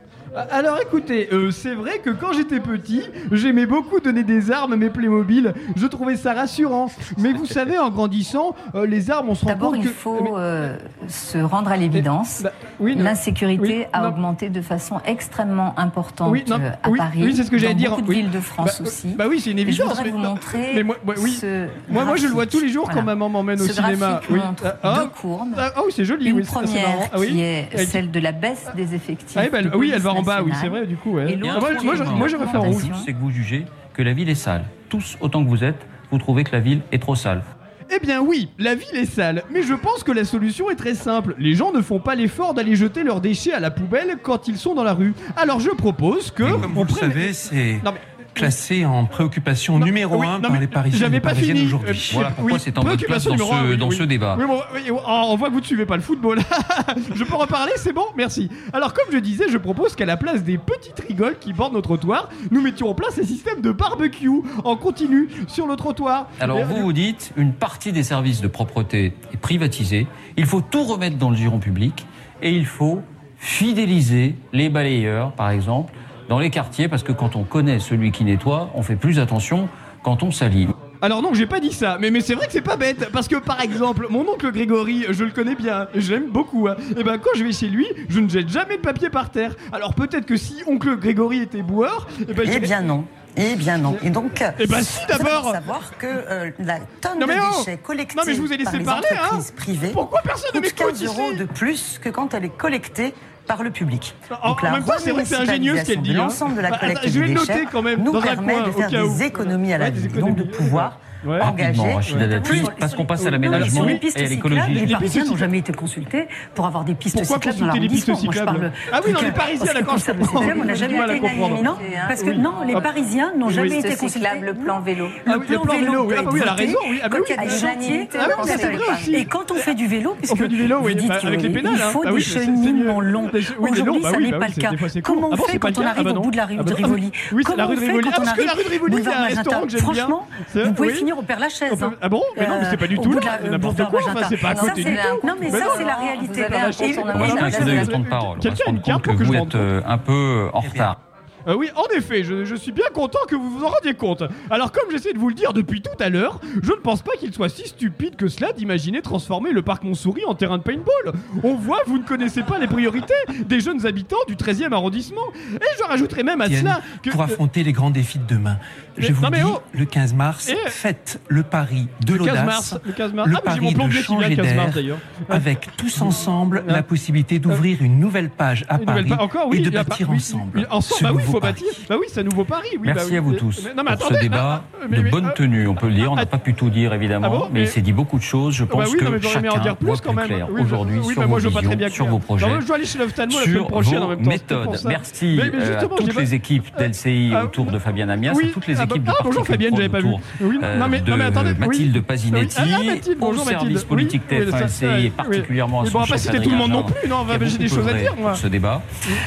Alors écoutez, euh, c'est vrai que quand j'étais petit, j'aimais beaucoup donner des armes à mes Playmobil. Je trouvais ça rassurant. Mais vous savez, en grandissant, euh, les armes, on se rend D'abord, compte il que... faut euh, se rendre à l'évidence. Bah, oui, non. L'insécurité Oui, a non. augmenté de façon extrêmement importante Oui, non, euh, à Paris. oui, c'est ce que j'allais dire. Beaucoup de villes de France Bah, aussi. Bah oui, c'est une Et je évidence. voudrais vous mais- montrer mais moi, moi, oui. ce moi, moi, je le vois tous les jours graphique. quand ma maman m'emmène au cinéma. Oui. montre Ah, deux courbes. ah, ah oui, c'est joli. Une première. Ah qui est Elle- celle de la baisse des effectifs. Ah, eh ben, oui, elle va bas, oui, c'est vrai, du coup. ouais. Ah, l'autre moi, moi, je- moi, fait en rouge. C'est que vous jugez que la ville est sale. Tous autant que vous êtes, vous trouvez que la ville est trop sale. Eh bien oui, la ville est sale, mais je pense que la solution est très simple. Les gens ne font pas l'effort d'aller jeter leurs déchets à la poubelle quand ils sont dans la rue. Alors je propose que... Comme vous le savez, c'est classé en préoccupation numéro oui, un non, par les Parisiens et Parisiennes fini. aujourd'hui. Euh, Voilà pourquoi oui, c'est en bonne place dans numéro un, ce- oui, dans ce débat. Bon, oh, on voit que vous ne suivez pas le football. <laughs> je peux reparler, c'est bon Merci. Alors comme je disais, je propose qu'à la place des petites rigoles qui bordent nos trottoirs, nous mettions en place un système de barbecue en continu sur le trottoir. Alors vous vous dites, une partie des services de propreté est privatisée, il faut tout remettre dans le giron public et il faut fidéliser les balayeurs, par exemple, dans les quartiers, parce que quand on connaît celui qui nettoie, on fait plus attention quand on salit. Alors non, j'ai pas dit ça, mais, mais c'est vrai que c'est pas bête, parce que par exemple, mon oncle Grégory, je le connais bien, je l'aime beaucoup, hein. et ben quand je vais chez lui, je ne jette jamais de papier par terre. Alors peut-être que si oncle Grégory était boueur, et ben Eh bien non. Eh bien non. Et donc, Eh ben si, d'abord. savoir que euh, la tonne Non, mais de oh déchets collectés Non, mais je vous ai par laissé les parler, hein. entreprises privées Pourquoi personne ne coûte m'écoute 15 euros de plus que quand elle est collectée par le public. En- Donc en la même temps, c'est ingénieux ce qu'elle dit, hein. l'ensemble de la Bah, collecte attends, je vais des déchets noter quand même nous dans un permet coin, de faire des économies à la Ouais, ville, donc de pouvoir Ouais. engager. Rapidement, Rachida Dati, parce qu'on passe à l'aménagement les et à l'écologie. les Les Parisiens n'ont jamais été consultés pour avoir des pistes Pourquoi cyclables dans les. Moi, je parle Ah oui, non, les Parisiens, d'accord, je comprends. on n'a jamais été. Non, parce que non, les Ah. Parisiens n'ont jamais été consultés. le plan vélo. Ah Le plan vélo, oui. Ah bah oui, elle a raison, oui. Ah bah quand il y a des chantiers. Ah. Et quand on fait du vélo, puisque fait du vélo, vous dites avec les qu'il pédales, faut des cheminements longs. Les Aujourd'hui, ça n'est pas le cas. Comment Ah on fait quand on arrive Ah bah au bout de la rue Ah de. Rivoli Oui, c'est Comment la rue on de fait Rivoli. quand Ah, on parce que la arrive rue de Rivoli, il y a boulevard un restaurant Magenta que j'aime bien. Franchement, vous pouvez oui. Finir au Père Lachaise. On peut- Ah bon? Mais non, mais c'est pas du Au tout là, la- euh, n'importe quoi, enfin, c'est pas à Non, côté du la- tout. Non, mais ça, c'est la réalité. On. On Quelqu'un a une carte que pour que vous je êtes euh, un peu en retard. Euh, oui, en effet, je, je suis bien content que vous vous en rendiez compte. Alors, comme j'essaie de vous le dire depuis tout à l'heure, je ne pense pas qu'il soit si stupide que cela d'imaginer transformer le parc Montsouris en terrain de paintball. On voit, vous ne connaissez pas les priorités des jeunes habitants du 13e arrondissement. Et je rajouterai même à cela que. pour affronter les grands défis de demain, je vous non, mais dis, oh le 15 mars, Eh. faites le pari de Le 15 l'audace, le 15 mars. le Ah, pari de changer 15 mars d'air, <laughs> avec tous ensemble Ah. la possibilité d'ouvrir une nouvelle page à Une Paris pa- encore, oui, et de bâtir oui, ensemble ensemble, bah oui, Paris. Bah oui, c'est un nouveau Paris. Oui, Merci bah à vous tous mais- non, mais pour ce débat ah, mais- de bonne ah, tenue, on peut le dire. On n'a pas pu tout dire évidemment, Ah bon mais Mais- il s'est dit beaucoup de choses. Je pense que chacun voit plus clair aujourd'hui sur vos visions, sur vos projets, sur vos méthodes. Merci euh, à toutes les équipes d'LCI Ah, autour de Fabienne Amias, à toutes les ah, équipes bah- de ah, bonjour Fabienne, j'avais pas vu. Oui, euh, non, mais- non, mais de attendez. Mathilde. Pasinetti, Ah, ah, Mathilde, au bonjour, service politique Oui, oui, TF1 ça, ça, LCI oui. et particulièrement à son bon, on va pas citer tout le monde non plus, non, j'ai des choses à dire, ce débat.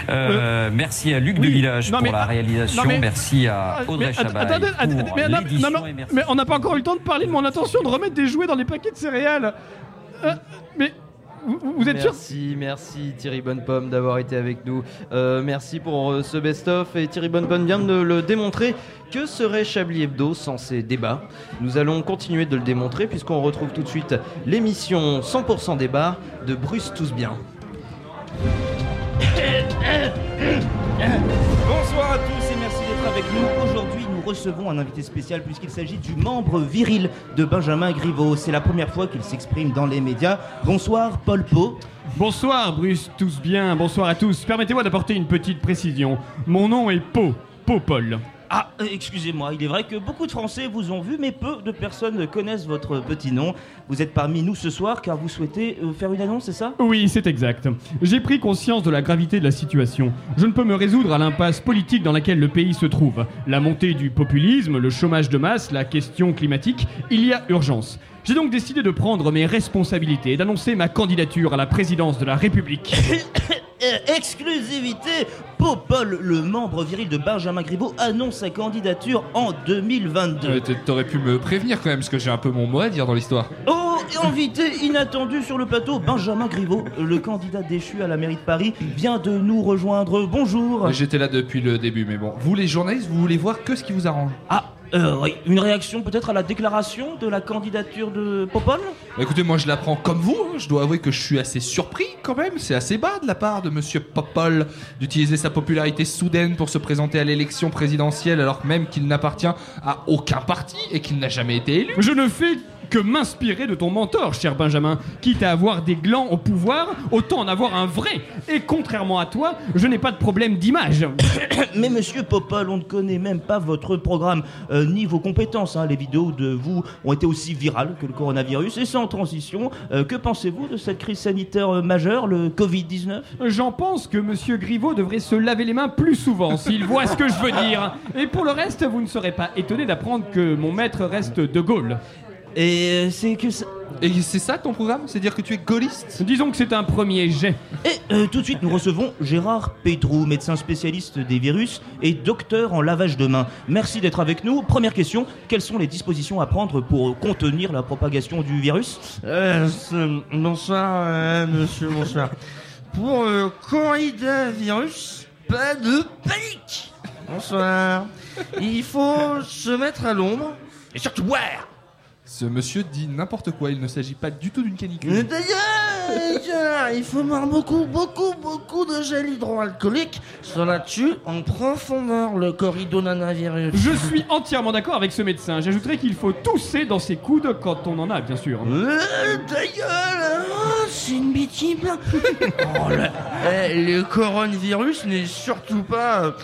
Euh, Merci à Luc de Village pour la ah, réalisation, merci à Ah, Audrey Chabat mais, on n'a pas encore eu le temps de parler de mon intention de remettre des jouets dans les paquets de céréales. Euh, mais vous, vous êtes sûr Merci, merci Thierry Bonnepomme d'avoir été avec nous. Euh, merci pour euh, ce best-of et Thierry Bonnepomme vient de le démontrer. Que serait Chablis Hebdo sans ces débats? Nous allons continuer de le démontrer puisqu'on retrouve tout de suite l'émission 100% débat de Bruce Tous Bien. Bonsoir à tous et merci d'être avec nous. Aujourd'hui, recevons un invité spécial puisqu'il s'agit du membre viril de Benjamin Griveaux. C'est la première fois qu'il s'exprime dans les médias. Bonsoir, Paul Pau. Bonsoir Bruce, tous bien, bonsoir à tous. Permettez-moi d'apporter une petite précision. Mon nom est Po, Po Paul. Ah, excusez-moi, il est vrai que beaucoup de Français vous ont vu, mais peu de personnes connaissent votre petit nom. Vous êtes parmi nous ce soir car vous souhaitez euh, faire une annonce, c'est ça? Oui, c'est exact. J'ai pris conscience de la gravité de la situation. Je ne peux me résoudre à l'impasse politique dans laquelle le pays se trouve. La montée du populisme, le chômage de masse, la question climatique, il y a urgence. J'ai donc décidé de prendre mes responsabilités et d'annoncer ma candidature à la présidence de la République. <coughs> Exclusivité Paul, le membre viril de Benjamin Griveaux, annonce sa candidature en 2022. Euh, t- T'aurais pu me prévenir quand même, parce que j'ai un peu mon mot à dire dans l'histoire. Oh, et invité inattendu sur le plateau, Benjamin Griveaux, le candidat déchu à la mairie de Paris, vient de nous rejoindre. Bonjour. J'étais là depuis le début, mais bon. Vous, les journalistes, vous voulez voir que ce qui vous arrange? Ah, euh, oui, une réaction peut-être à la déclaration de la candidature de Popol? Bah, Écoutez, moi je la prends comme vous. hein. Je dois avouer que je suis assez surpris quand même. C'est assez bas de la part de Monsieur Popol d'utiliser sa popularité soudaine pour se présenter à l'élection présidentielle alors même qu'il n'appartient à aucun parti et qu'il n'a jamais été élu. Je ne fais que m'inspirer de ton mentor, cher Benjamin. Quitte à avoir des glands au pouvoir, autant en avoir un vrai. Et contrairement à toi, je n'ai pas de problème d'image. <coughs> Mais monsieur Popol, on ne connaît même pas votre programme euh, ni vos compétences. hein. Les vidéos de vous ont été aussi virales que le coronavirus. Et sans transition, euh, que pensez-vous de cette crise sanitaire euh, majeure, le Covid-19 J'en pense que Monsieur Griveaux devrait se laver les mains plus souvent s'il voit ce que je veux dire. Et pour le reste, vous ne serez pas étonné d'apprendre que mon maître reste de Gaulle. Et c'est que ça... Et c'est ça ton programme? C'est dire que tu es gaulliste? Disons que c'est un premier jet. Et euh, tout de suite, nous recevons Gérard Pétrou, médecin spécialiste des virus et docteur en lavage de mains. Merci d'être avec nous. Première question, quelles sont les dispositions à prendre pour contenir la propagation du virus? Euh, bonsoir, euh, monsieur, bonsoir. Pour le coronavirus, pas de panique. Bonsoir. Il faut se mettre à l'ombre et surtout boire. Ce monsieur dit n'importe quoi. Il ne s'agit pas du tout d'une canicule. D'ailleurs, d'ailleurs, <laughs> il faut boire beaucoup, beaucoup, beaucoup de gel hydroalcoolique. Cela tue en profondeur le coridonanavirus. Je suis entièrement d'accord avec ce médecin. J'ajouterais qu'il faut tousser dans ses coudes quand on en a, bien sûr. Euh, ta gueule oh, C'est une bêtise <laughs> oh, le, eh, le coronavirus n'est surtout pas...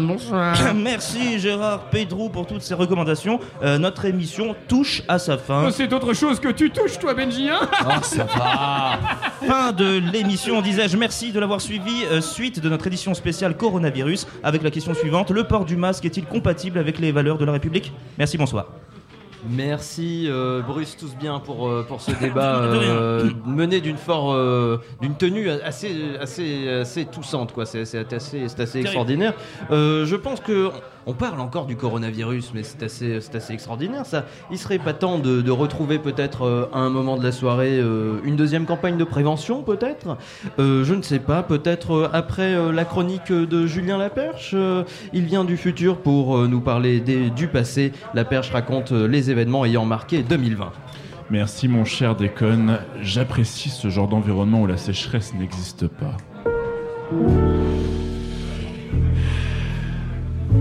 bonsoir. <coughs> Merci Gérard Pédrou pour toutes ces recommandations. Euh, notre émission touche à sa fin. C'est autre chose que tu touches, toi, Benji, hein <laughs> Oh, ça va. <laughs> Fin de l'émission, disais-je. Merci de l'avoir suivi. Euh, suite de notre édition spéciale coronavirus avec la question suivante le port du masque est-il compatible avec les valeurs de la République? Merci, bonsoir. Merci euh, Bruce tous bien pour, euh, pour ce débat <laughs> euh, mené d'une fort euh, d'une tenue assez assez assez toussante quoi. C'est assez c'est assez extraordinaire. Je pense que on parle encore du coronavirus mais c'est assez extraordinaire ça. Il serait pas temps de, retrouver peut-être euh, à un moment de la soirée euh, une deuxième campagne de prévention peut-être? Euh, je ne sais pas peut-être euh, après euh, la chronique de Julien Laperche euh, il vient du futur pour euh, nous parler du passé. Laperche raconte euh, les événements ayant marqué 2020 Merci mon cher Déconne, j'apprécie ce genre d'environnement où la sécheresse n'existe pas.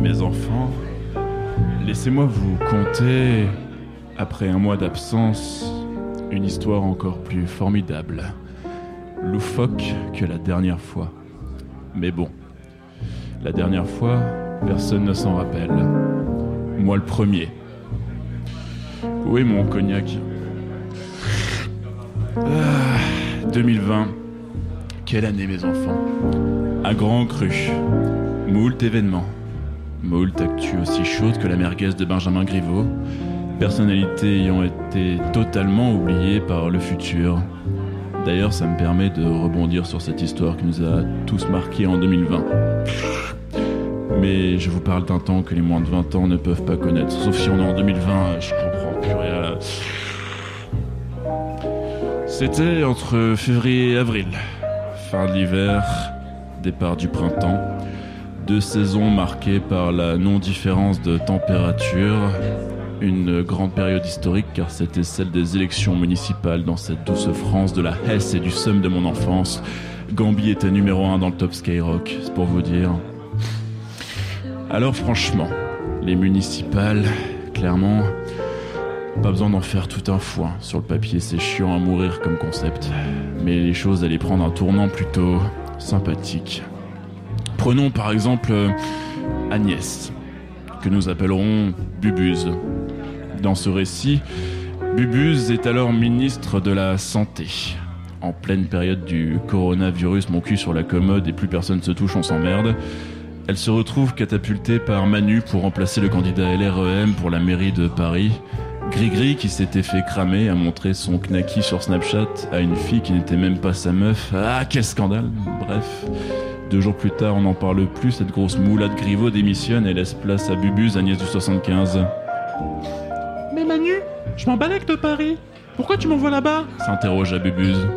Mes enfants, laissez-moi vous conter, après un mois d'absence, une histoire encore plus formidable, loufoque que la dernière fois. Mais bon, La dernière fois, personne ne s'en rappelle. Moi le premier. Où est mon cognac? Ah, 2020. Quelle année mes enfants? Un grand cru. Moult événements. Moult actu aussi chaude que la merguez de Benjamin Griveaux. Personnalités ayant été totalement oubliées par le futur. D'ailleurs, ça me permet de rebondir sur cette histoire qui nous a tous marqués en 2020. Mais je vous parle d'un temps que les moins de 20 ans ne peuvent pas connaître. Sauf si on est en 2020, je comprends plus rien. C'était entre février et avril. Fin de l'hiver, départ du printemps. Deux saisons marquées par la non-différence de température. Une grande période historique car c'était celle des élections municipales dans cette douce France de la Hesse et du Somme de mon enfance. Gambi était numéro un dans le top Skyrock, c'est pour vous dire. Alors franchement, les municipales, clairement, pas besoin d'en faire tout un foin. Sur le papier, c'est chiant à mourir comme concept. Mais les choses allaient prendre un tournant plutôt sympathique. Prenons par exemple euh, Agnès, que nous appellerons Bubuse. Dans ce récit, Bubuse est alors ministre de la Santé. En pleine période du coronavirus, mon cul sur la commode et plus personne se touche, on s'emmerde. Elle se retrouve catapultée par Manu pour remplacer le candidat LREM pour la mairie de Paris. Grigri, qui s'était fait cramer, a montré son knacky sur Snapchat à une fille qui n'était même pas sa meuf. Ah, quel scandale Bref. Deux jours plus tard, on n'en parle plus, cette grosse moulade Griveaux démissionne et laisse place à Bubuse, Agnès du 75. Mais Manu, je m'en balèque de Paris. Pourquoi tu m'envoies là-bas? S'interroge à Bubuse.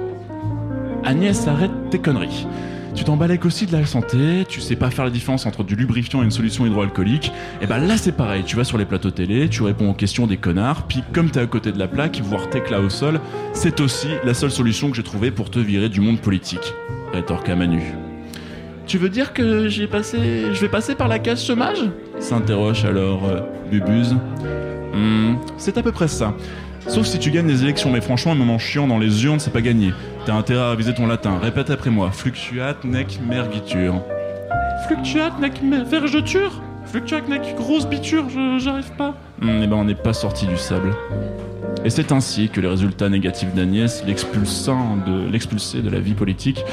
Agnès, arrête tes conneries. Tu t'embalèques aussi de la santé, tu sais pas faire la différence entre du lubrifiant et une solution hydroalcoolique. Et ben là c'est pareil, tu vas sur les plateaux télé, tu réponds aux questions des connards, puis comme t'es à côté de la plaque, voir là au sol, c'est aussi la seule solution que j'ai trouvée pour te virer du monde politique. Rétorqua Manu. Tu veux dire que j'ai passé, je vais passer par la case chômage? S'interroge alors euh, Bubuse. Hmm, c'est à peu près ça. Sauf si tu gagnes les élections, mais franchement, un moment chiant dans les urnes, c'est pas gagné. T'as intérêt à réviser ton latin. Répète après moi. Fluctuat nec mergitur. Fluctuat nec vergeture? Fluctuat nec grosse biture, je- j'arrive pas. Hmm, eh ben, on n'est pas sorti du sable. Et c'est ainsi que les résultats négatifs d'Agnès l'expulsant de, de la vie politique,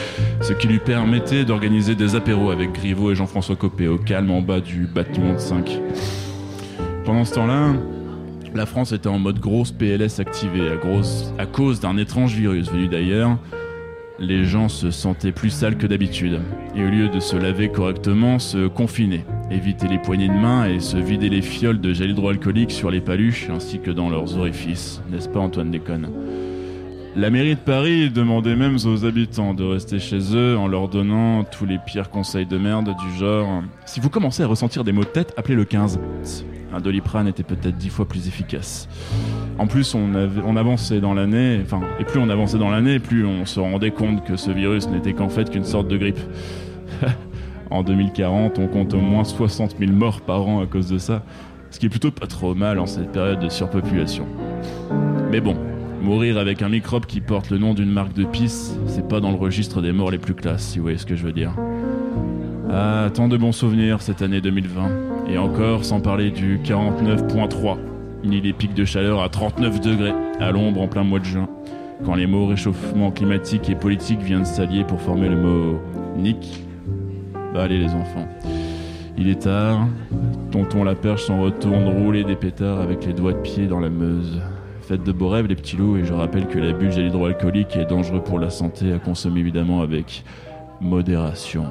ce qui lui permettait d'organiser des apéros avec Griveaux et Jean-François Copé au calme en bas du bâtiment de 5. Pendant ce temps-là, la France était en mode grosse PLS activée à, à cause d'un étrange virus venu d'ailleurs. Les gens se sentaient plus sales que d'habitude. Et au lieu de se laver correctement, se confinaient, éviter les poignées de main et se vider les fioles de gel hydroalcoolique sur les paluches ainsi que dans leurs orifices, n'est-ce pas Antoine Déconne? La mairie de Paris demandait même aux habitants de rester chez eux en leur donnant tous les pires conseils de merde du genre. Si vous commencez à ressentir des maux de tête, appelez le 15. Un doliprane était peut-être dix fois plus efficace. En plus, on, avançait dans l'année, enfin, et plus on avançait dans l'année, plus on se rendait compte que ce virus n'était qu'en fait qu'une sorte de grippe. <laughs> en 2040, on compte au moins 60 000 morts par an à cause de ça, ce qui est plutôt pas trop mal en cette période de surpopulation. Mais bon, mourir avec un microbe qui porte le nom d'une marque de pisse, c'est pas dans le registre des morts les plus classes, si vous voyez ce que je veux dire. Ah, tant de bons souvenirs cette année 2020. Et encore, sans parler du 49.3, ni les pics de chaleur à 39 degrés, à l'ombre en plein mois de juin, quand les mots réchauffement climatique et politique viennent s'allier pour former le mot Nick. Bah allez les enfants. Il est tard, tonton la perche s'en retourne rouler des pétards avec les doigts de pied dans la Meuse. Faites de beaux rêves les petits loups et je rappelle que l'abus de gel hydroalcoolique est dangereux pour la santé à consommer évidemment avec modération.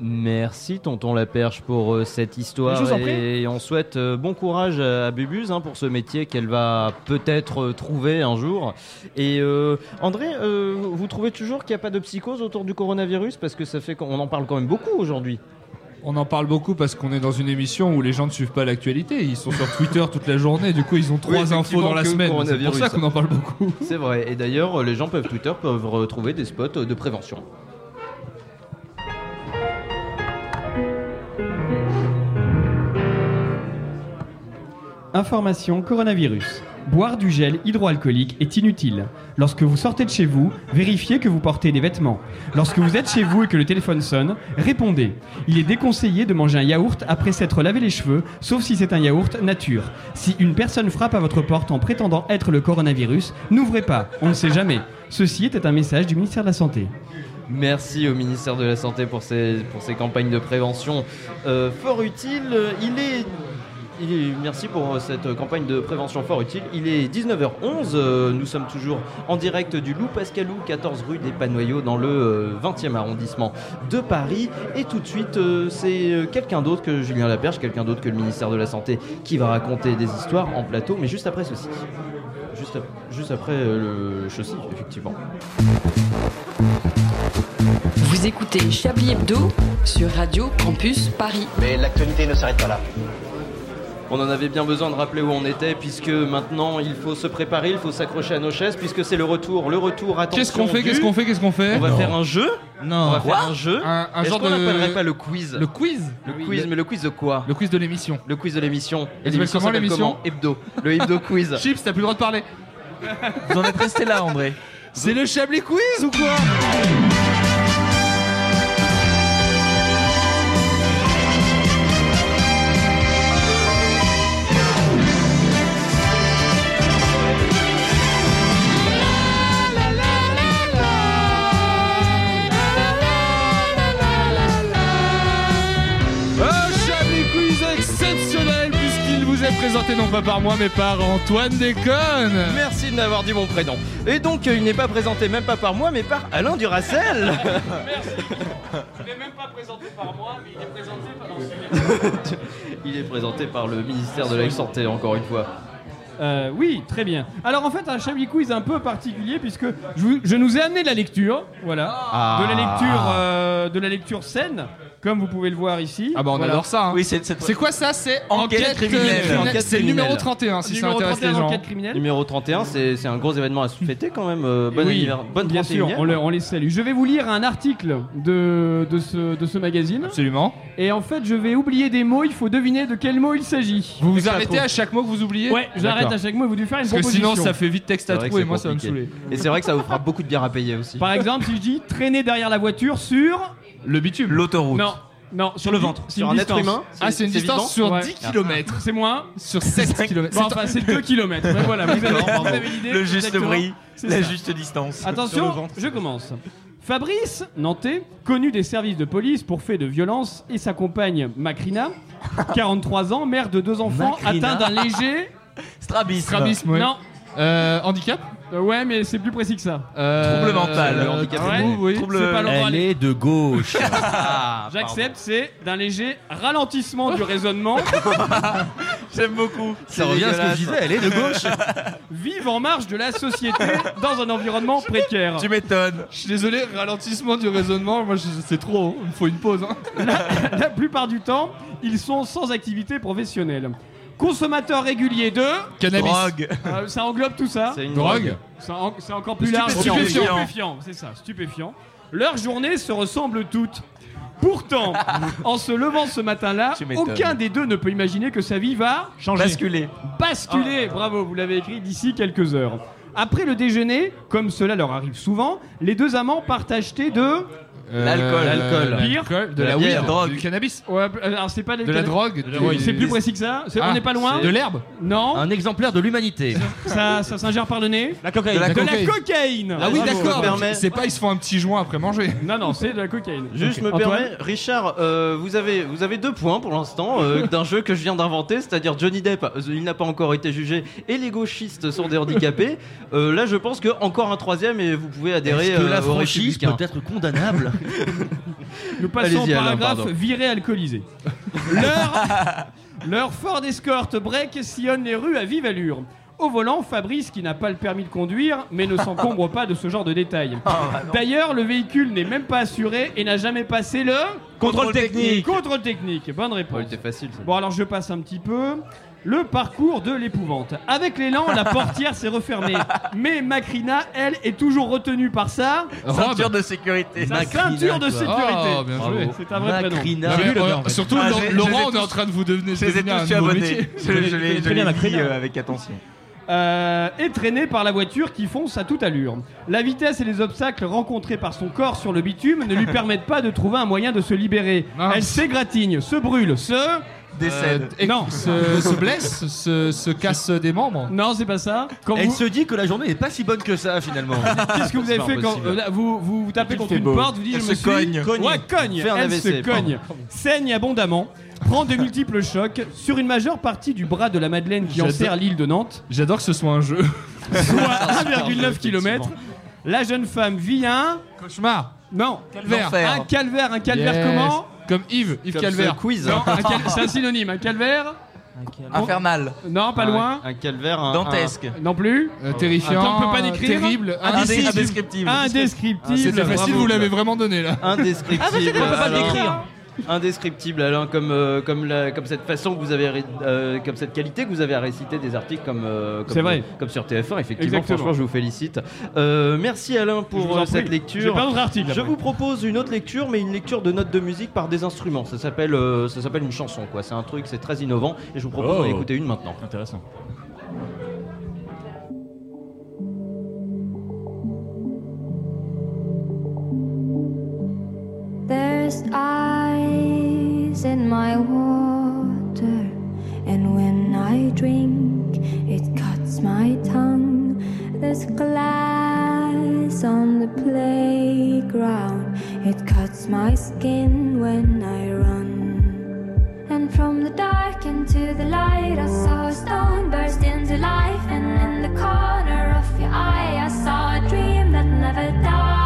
Merci tonton la perche pour euh, cette histoire Je vous en prie. et on souhaite euh, bon courage à Bubuse hein, pour ce métier qu'elle va peut-être euh, trouver un jour. Et euh, André, euh, vous trouvez toujours qu'il n'y a pas de psychose autour du coronavirus? Parce que ça fait qu'on en parle quand même beaucoup aujourd'hui. On en parle beaucoup parce qu'on est dans une émission où les gens ne suivent pas l'actualité. Ils sont sur Twitter toute la journée, du coup ils ont trois Oui, infos dans la semaine. C'est pour ça qu'on en parle beaucoup. C'est vrai. Et d'ailleurs, les gens peuvent Twitter peuvent retrouver des spots de prévention. Information coronavirus. Boire du gel hydroalcoolique est inutile. Lorsque vous sortez de chez vous, vérifiez que vous portez des vêtements. Lorsque vous êtes chez vous et que le téléphone sonne, répondez. Il est déconseillé de manger un yaourt après s'être lavé les cheveux, sauf si c'est un yaourt nature. Si une personne frappe à votre porte en prétendant être le coronavirus, n'ouvrez pas, on ne sait jamais. Ceci était un message du ministère de la Santé. Merci au ministère de la Santé pour ces, pour ces campagnes de prévention euh, fort utiles. Il est, il est- merci pour euh, cette campagne de prévention fort utile. Il est 19h11. euh, nous sommes toujours en direct du Loup Pascalou, 14 rue des Panoyaux, dans le euh, 20e arrondissement de Paris. Et tout de suite, euh, c'est euh, quelqu'un d'autre que Julien Laperche, quelqu'un d'autre que le ministère de la Santé qui va raconter des histoires en plateau, mais juste après ceci. Juste, ap- juste après euh, le ceci, effectivement. Vous écoutez Chablis Hebdo sur Radio Campus Paris. Mais l'actualité ne s'arrête pas là. On en avait bien besoin de rappeler où on était, puisque maintenant il faut se préparer, il faut s'accrocher à nos chaises, puisque c'est le retour. Le retour, attention. Qu'est-ce qu'on fait du- Qu'est-ce qu'on fait Qu'est-ce qu'on fait On va Non. faire un jeu. Non. On va Quoi faire un jeu. Un- un genre qu'on de- n'appellerait pas le quiz Le quiz Le quiz, mais le quiz de quoi Le quiz de l'émission. Le quiz de l'émission. Elle s'appelle comment, l'émission comment Hebdo. Le Hebdo quiz. <laughs> Chips, t'as plus le droit de parler. Vous en êtes resté là, André. C'est le Chablis Quiz ou quoi pas par moi mais par Antoine Déconne. Merci de m'avoir dit mon prénom. Et donc, euh, il n'est pas présenté même pas par moi, mais par Alain Duracel. <laughs> Il n'est même pas présenté par moi, mais il est présenté par... <laughs> il est présenté par le ministère de la Santé, encore une fois. Euh, oui, très bien. Alors en fait, un Chablis Quiz un peu particulier puisque je, vous- je nous ai amené de la lecture, voilà, Ah. de la lecture, euh, de la lecture saine, comme vous pouvez le voir ici. Ah bah on Voilà. adore ça. hein. Oui, c'est C'est quoi ça? C'est Enquête enquête, criminelle. criminelle. Enquête C'est numéro criminelle. 31 si Numéro ça intéresse 31, les gens. enquête criminelle. Numéro 31, c'est c'est un gros événement à se fêter quand même. Euh, bon oui, anniversaire. Bonne bien 31e. sûr, on, le- on les salue. Je vais vous lire un article de, de, ce, de ce magazine. Absolument. Et en fait, je vais oublier des mots, il faut deviner de quel mot il s'agit. Vous vous arrêtez à chaque mot que vous oubliez? Ouais, j'arrête D'accord. à chaque mot et vous devez faire une Parce que sinon ça fait vite texte à trouver et moi ça va me saouler. Et c'est vrai que ça vous fera beaucoup de bière à payer aussi. Par exemple, si je dis traîner derrière la voiture sur. Le bitume. L'autoroute. Non, non, Sur le ventre. C'est Sur une un être distance. humain Ah c'est une c'est distance sur Ouais. 10 km. C'est moins. Sur 7 km. Bon, enfin, c'est 2 km. Mais voilà, vous avez, vous avez l'idée. Le juste exactement. C'est la ça. juste distance. Sur le Attention, ventre. je commence. Fabrice, nantais, connu des services de police pour faits de violence, et sa compagne Macrina, <laughs> 43 ans, mère de deux enfants, Macrina. atteint d'un léger. Strabisme. Strabisme, ouais. Non, Euh, handicap Euh, ouais, mais c'est plus précis que ça. Euh, Trouble mental. euh, handicap Ouais, mou, oui. Trouble- c'est pas l'endroit. Elle est de gauche. <laughs> Ah, J'accepte, c'est d'un léger ralentissement du raisonnement. <laughs> J'aime beaucoup. Ça revient à ce que je disais, elle est de gauche. <laughs> Vive en marge de la société dans un environnement précaire. Tu m'étonnes. Je suis désolé, ralentissement du raisonnement, moi je- c'est trop, il me faut une pause. hein. La plupart du temps, ils sont sans activité professionnelle. Consommateurs réguliers de. Cannabis. Drogue. Euh, ça englobe tout ça. C'est une Drogue. C'est en- c'est encore plus large. Stupéfiant. Stupéfiant, c'est ça, stupéfiant. Leurs journées se ressemblent toutes. Pourtant, <laughs> en se levant ce matin-là, Tu m'étonnes. aucun des deux ne peut imaginer que sa vie va Basculer. basculer. Bravo, vous l'avez écrit d'ici quelques heures. Après le déjeuner, comme cela leur arrive souvent, les deux amants partent acheter de. L'alcool. l'alcool, Pire. l'alcool, de De la la weed, bière. Drogue. du cannabis, Ouais, alors c'est pas de la drogue, du- c'est plus précis que ça. C'est- Ah, on n'est pas loin. de l'herbe. Non, Un exemplaire de l'humanité. ça, ça s'ingère par le nez. La cocaïne. De la De la cocaïne. cocaïne. Ah oui, Bravo. d'accord. C'est pas ils se font un petit joint après manger. Non, non, c'est de la cocaïne. Juste me Antoine permets, Richard, euh, vous, avez, vous avez deux points pour l'instant euh, <laughs> d'un jeu que je viens d'inventer, c'est-à-dire Johnny Depp, euh, il n'a pas encore été jugé, et les gauchistes sont des handicapés. <laughs> Euh, là, je pense que encore un troisième et vous pouvez adhérer Est-ce que euh, la franchise peut être condamnable? <laughs> Nous passons au Alain, paragraphe pardon. viré alcoolisé. Leur, leur Ford Escort break sillonne les rues à vive allure. Au volant, Fabrice, qui n'a pas le permis de conduire, mais ne s'encombre pas de ce genre de détails. D'ailleurs, le véhicule n'est même pas assuré et n'a jamais passé le Contrôle technique. contrôle technique. Bonne Oh, réponse. facile. ça. Bon, alors je passe un petit peu. Le parcours de l'épouvante. Avec l'élan, la portière s'est refermée. <laughs> Mais Macrina, elle, est toujours retenue par ça. Ceinture de sécurité. Sa ceinture de sécurité. Oh, bien joué. C'est un vrai prénom. Macrina. Mais, euh, surtout, Ah, Laurent, on est en train de vous devenir, Je les ai tous abonnés. Je, je je lis Macrina. euh, avec attention. euh, est traîné par la voiture qui fonce à toute allure. La vitesse et les obstacles rencontrés par son corps sur le bitume ne lui <laughs> permettent pas de trouver un moyen de se libérer. Elle s'égratigne, se brûle, se... Décède. Euh, non. <laughs> Se, se blesse, se, se casse des membres. Non, c'est pas ça. Quand Elle vous- se dit que la journée n'est pas si bonne que ça finalement. <laughs> Qu'est-ce que vous avez fait quand euh, là, vous, vous, vous tapez contre une beau. porte, vous dites Elle je me se suis cogne. Cogne. Ouais, cogne. Un Elle se cogne. Saigne abondamment. Prend de multiples chocs sur une majeure partie du bras de la Madeleine qui enserre l'île de Nantes, J'adore que ce soit un jeu. soit <laughs> 1,9 km. La jeune femme vit un Cauchemar. non Calvaire. un calvaire, un calvaire Yes. comment? Comme Yves, Yves Comme Calvaire. ce quiz. Non, un cal- c'est un synonyme, un calvaire. Infernal. Non, pas Un- loin. Un calvaire. un- Dantesque. Non plus. Euh, terrifiant. Attends, on peut pas décrire. Terrible. Indescriptible. Indescriptible. Indescriptible. Ah, C'était facile, vous l'avez vraiment donné là. un- Indescriptible. Ah, mais c'est qu'on peut pas Alain. décrire. Indescriptible, Alain, comme, euh, comme, la- comme cette façon que vous avez, euh, comme cette qualité que vous avez à réciter des articles comme, euh, comme, C'est vrai. comme sur TF1, effectivement. Exactement. Franchement, je vous félicite. Euh, merci Alain pour cette prie. lecture. Articles, Je vous propose une autre lecture, mais une lecture de notes de musique par des instruments. Ça s'appelle, euh, ça s'appelle une chanson, quoi. C'est un truc, c'est très innovant, et je vous propose Oh. d'en écouter une maintenant. Intéressant. There's ice in my water, and when I drink, it cuts my tongue. There's glass on the playground, it cuts my skin when I run. And from the dark into the light, I saw a stone burst into life, and in the corner of your eye, I saw a dream that never died.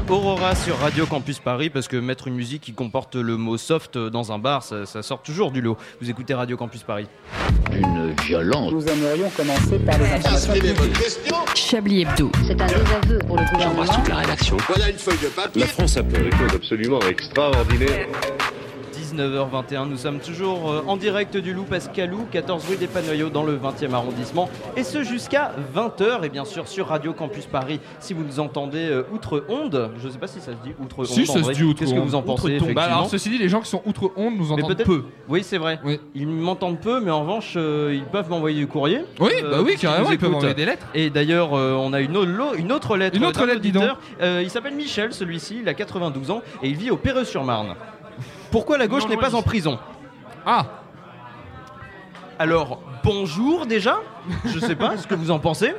De Aurora sur Radio Campus Paris parce que mettre une musique qui comporte le mot soft dans un bar, ça, ça sort toujours du lot. Vous écoutez Radio Campus Paris. Une violence. Nous aimerions commencer par les informations publiques. Chablis Hebdo. C'est un désaveu pour le gouvernement. J'embrasse toute la rédaction. Voilà une feuille de papier. La France a fait des choses absolument extraordinaires. 19h21, nous sommes toujours euh, en direct du Loup Pascalou, 14 rue des Panoyaux dans le 20e arrondissement, et ce jusqu'à 20h, et bien sûr sur Radio Campus Paris, si vous nous entendez euh, outre-onde, je sais pas si ça se dit outre-onde. Si, en ça se dit outre Qu'est-ce que vous en pensez Bah alors, ceci dit, les gens qui sont outre-onde nous Mais entendent peu. Oui, c'est vrai. Ils m'entendent peu, mais en revanche, euh, ils peuvent m'envoyer du courrier. Oui, Euh, bah oui, carrément, nous ils peuvent écoutent. envoyer des lettres. Et d'ailleurs, euh, on a une, autre- une autre lettre. Une autre lettre, dis donc. il s'appelle Michel, celui-ci, il a 92 ans, et il vit au Perreux-sur-Marne. Pourquoi la gauche n'est pas en prison Ah Alors, bonjour déjà. Je sais pas ce que vous en pensez.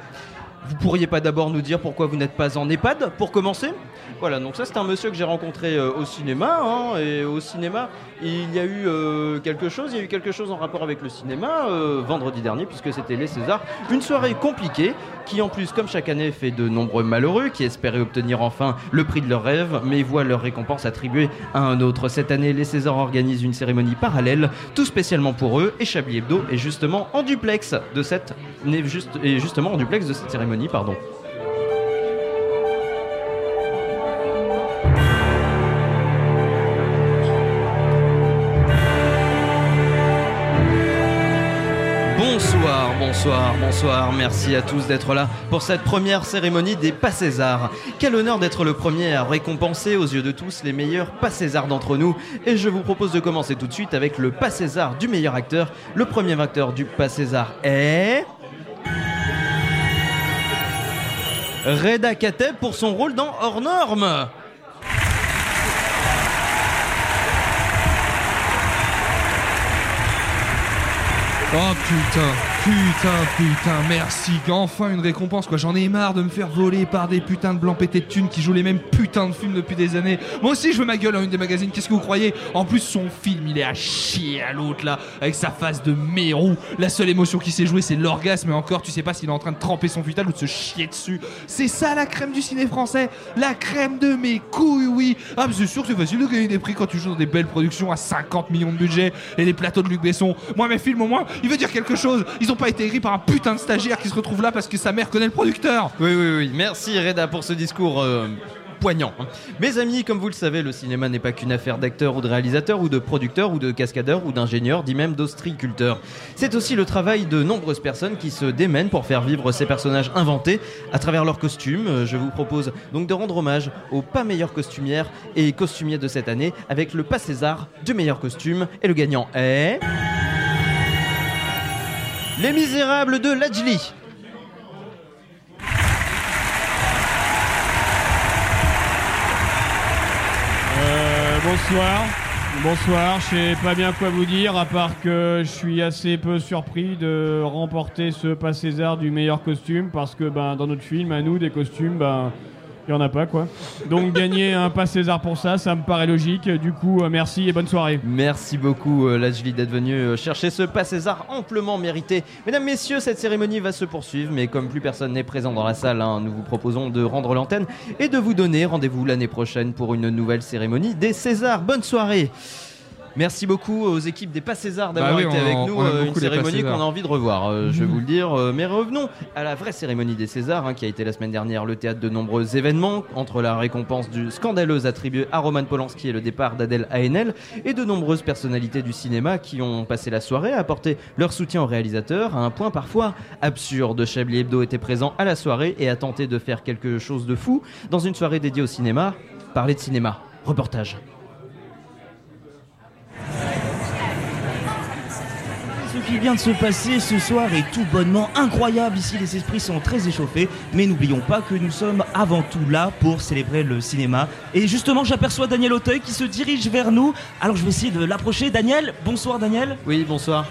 Vous pourriez pas d'abord nous dire pourquoi vous n'êtes pas en EHPAD pour commencer? Voilà, donc ça c'est un monsieur que j'ai rencontré euh, au cinéma. hein, et au cinéma, il y a eu euh, quelque chose, il y a eu quelque chose en rapport avec le cinéma euh, vendredi dernier, puisque c'était les Césars. Une soirée compliquée qui en plus, comme chaque année, fait de nombreux malheureux qui espéraient obtenir enfin le prix de leur rêve, mais voient leur récompense attribuée à un autre. Cette année, les Césars organisent une cérémonie parallèle, tout spécialement pour eux, et Chablis Hebdo est justement en duplex de cette, juste, est justement en duplex de cette cérémonie, Bonsoir, bonsoir, bonsoir. Merci à tous d'être là pour cette première cérémonie des Pas César. Quel honneur d'être le premier à récompenser aux yeux de tous les meilleurs Pas César d'entre nous. Et je vous propose de commencer tout de suite avec le Pas César du meilleur acteur. Le premier acteur du Pas César est. Reda Kateb pour son rôle dans Hors. Oh putain, putain, putain, merci. Enfin une récompense quoi. J'en ai marre de me faire voler par des putains de blancs pétés de thunes qui jouent les mêmes putains de films depuis des années. Moi aussi je veux ma gueule à une des magazines. Qu'est-ce que vous croyez? En plus son film il est à chier à l'autre là, avec sa face de mérou. La seule émotion qui s'est jouée c'est l'orgasme et encore tu sais pas s'il est en train de tremper son futal ou de se chier dessus. C'est ça la crème du ciné français. La crème de mes couilles oui. Ah mais c'est sûr que c'est facile de gagner des prix quand tu joues dans des belles productions à 50 millions de budget et les plateaux de Luc Besson. Moi mes films au moins il veut dire quelque chose. Pas été écrits par un putain de stagiaire qui se retrouve là parce que sa mère connaît le producteur. Oui, oui, oui. Merci Reda pour ce discours euh, poignant. Mes amis, comme vous le savez, le cinéma n'est pas qu'une affaire d'acteurs ou de réalisateurs ou de producteurs ou de cascadeurs ou d'ingénieurs, dit même d'ostriculteurs. C'est aussi le travail de nombreuses personnes qui se démènent pour faire vivre ces personnages inventés à travers leurs costumes. Euh, Je vous propose donc de rendre hommage aux pas meilleures costumières et costumiers de cette année avec le pas César du meilleur costume et le gagnant est... Les Misérables de Lajli. Euh, bonsoir. Bonsoir, je sais pas bien quoi vous dire, à part que je suis assez peu surpris de remporter ce pas César du meilleur costume, parce que ben, dans notre film, à nous, des costumes, ben, il y en a pas quoi. Donc gagner un pas César pour ça, ça me paraît logique. Du coup, euh, merci et bonne soirée. Merci beaucoup, euh, Lajli, d'être venu euh, chercher ce pas César amplement mérité. Mesdames, messieurs, cette cérémonie va se poursuivre, mais comme plus personne n'est présent dans la salle, hein, nous vous proposons de rendre l'antenne et de vous donner rendez-vous l'année prochaine pour une nouvelle cérémonie des Césars. Bonne soirée Merci beaucoup aux équipes des Pas César d'avoir Bah oui, été on- avec on nous. aime euh, une cérémonie qu'on a envie de revoir, euh, je vais vous le dire. Euh, Mais revenons à la vraie cérémonie des Césars, hein, qui a été la semaine dernière le théâtre de nombreux événements, entre la récompense du scandaleuse attribuée à Roman Polanski et le départ d'Adèle Haenel, et de nombreuses personnalités du cinéma qui ont passé la soirée à apporter leur soutien au réalisateur, à un point parfois absurde. Chablis Hebdo était présent à la soirée et a tenté de faire quelque chose de fou dans une soirée dédiée au cinéma. Parler de cinéma. Reportage. Ce qui vient de se passer ce soir est tout bonnement incroyable. Ici, les esprits sont très échauffés. Mais n'oublions pas que nous sommes avant tout là pour célébrer le cinéma. Et justement, j'aperçois Daniel Auteuil qui se dirige vers nous. Alors, je vais essayer de l'approcher. Daniel, bonsoir Daniel. Oui, bonsoir.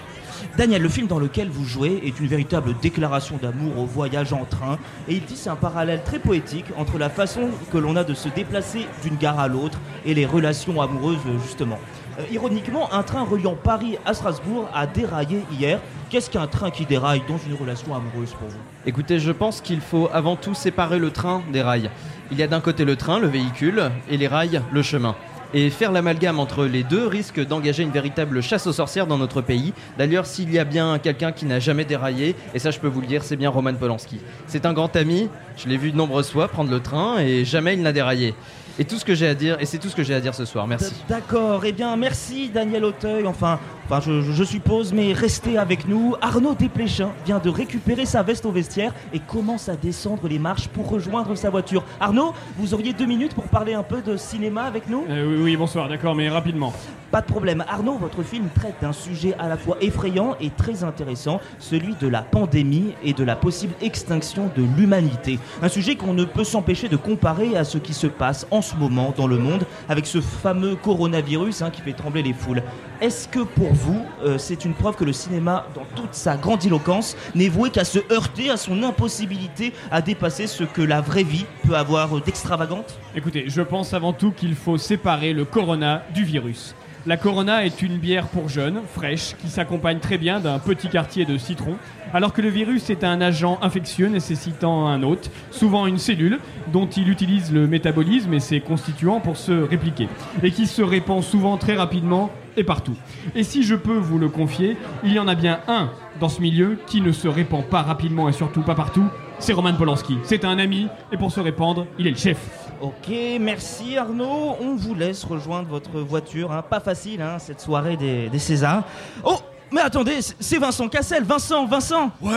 Daniel, le film dans lequel vous jouez est une véritable déclaration d'amour au voyage en train. Et il tisse un parallèle très poétique entre la façon que l'on a de se déplacer d'une gare à l'autre et les relations amoureuses, justement. Euh, ironiquement, un train reliant Paris à Strasbourg a déraillé hier. Qu'est-ce qu'un train qui déraille dans une relation amoureuse pour vous Écoutez, je pense qu'il faut avant tout séparer le train des rails. Il y a d'un côté le train, le véhicule, et les rails, le chemin. Et faire l'amalgame entre les deux risque d'engager une véritable chasse aux sorcières dans notre pays. D'ailleurs, s'il y a bien quelqu'un qui n'a jamais déraillé, et ça je peux vous le dire, c'est bien Roman Polanski. C'est un grand ami, je l'ai vu de nombreuses fois prendre le train, et jamais il n'a déraillé. Et tout ce que j'ai à dire, et c'est tout ce que j'ai à dire ce soir. Merci. D'accord, eh bien merci Daniel Auteuil, enfin, enfin je, je- je suppose, mais restez avec nous. Arnaud Desplechin vient de récupérer sa veste au vestiaire et commence à descendre les marches pour rejoindre sa voiture. Arnaud, vous auriez deux minutes pour parler un peu de cinéma avec nous? Euh, oui, oui, bonsoir, d'accord, mais rapidement. Pas de problème. Arnaud, votre film traite d'un sujet à la fois effrayant et très intéressant, celui de la pandémie et de la possible extinction de l'humanité. Un sujet qu'on ne peut s'empêcher de comparer à ce qui se passe en ce moment dans le monde avec ce fameux coronavirus hein, qui fait trembler les foules. Est-ce que pour vous, euh, c'est une preuve que le cinéma, dans toute sa grandiloquence, n'est voué qu'à se heurter à son impossibilité à dépasser ce que la vraie vie peut avoir d'extravagante Écoutez, je pense avant tout qu'il faut séparer le corona du virus. La Corona est une bière pour jeunes, fraîche, qui s'accompagne très bien d'un petit quartier de citron, alors que le virus est un agent infectieux nécessitant un hôte, souvent une cellule, dont il utilise le métabolisme et ses constituants pour se répliquer, et qui se répand souvent très rapidement et partout. Et si je peux vous le confier, il y en a bien un dans ce milieu qui ne se répand pas rapidement et surtout pas partout, c'est Roman Polanski. C'est un ami, et pour se répandre, il est le chef. Ok, merci Arnaud. On vous laisse rejoindre votre voiture. hein. Pas facile, hein, cette soirée des, des Césars. Oh, mais attendez, c'est- Vincent Cassel. Vincent, Vincent Ouais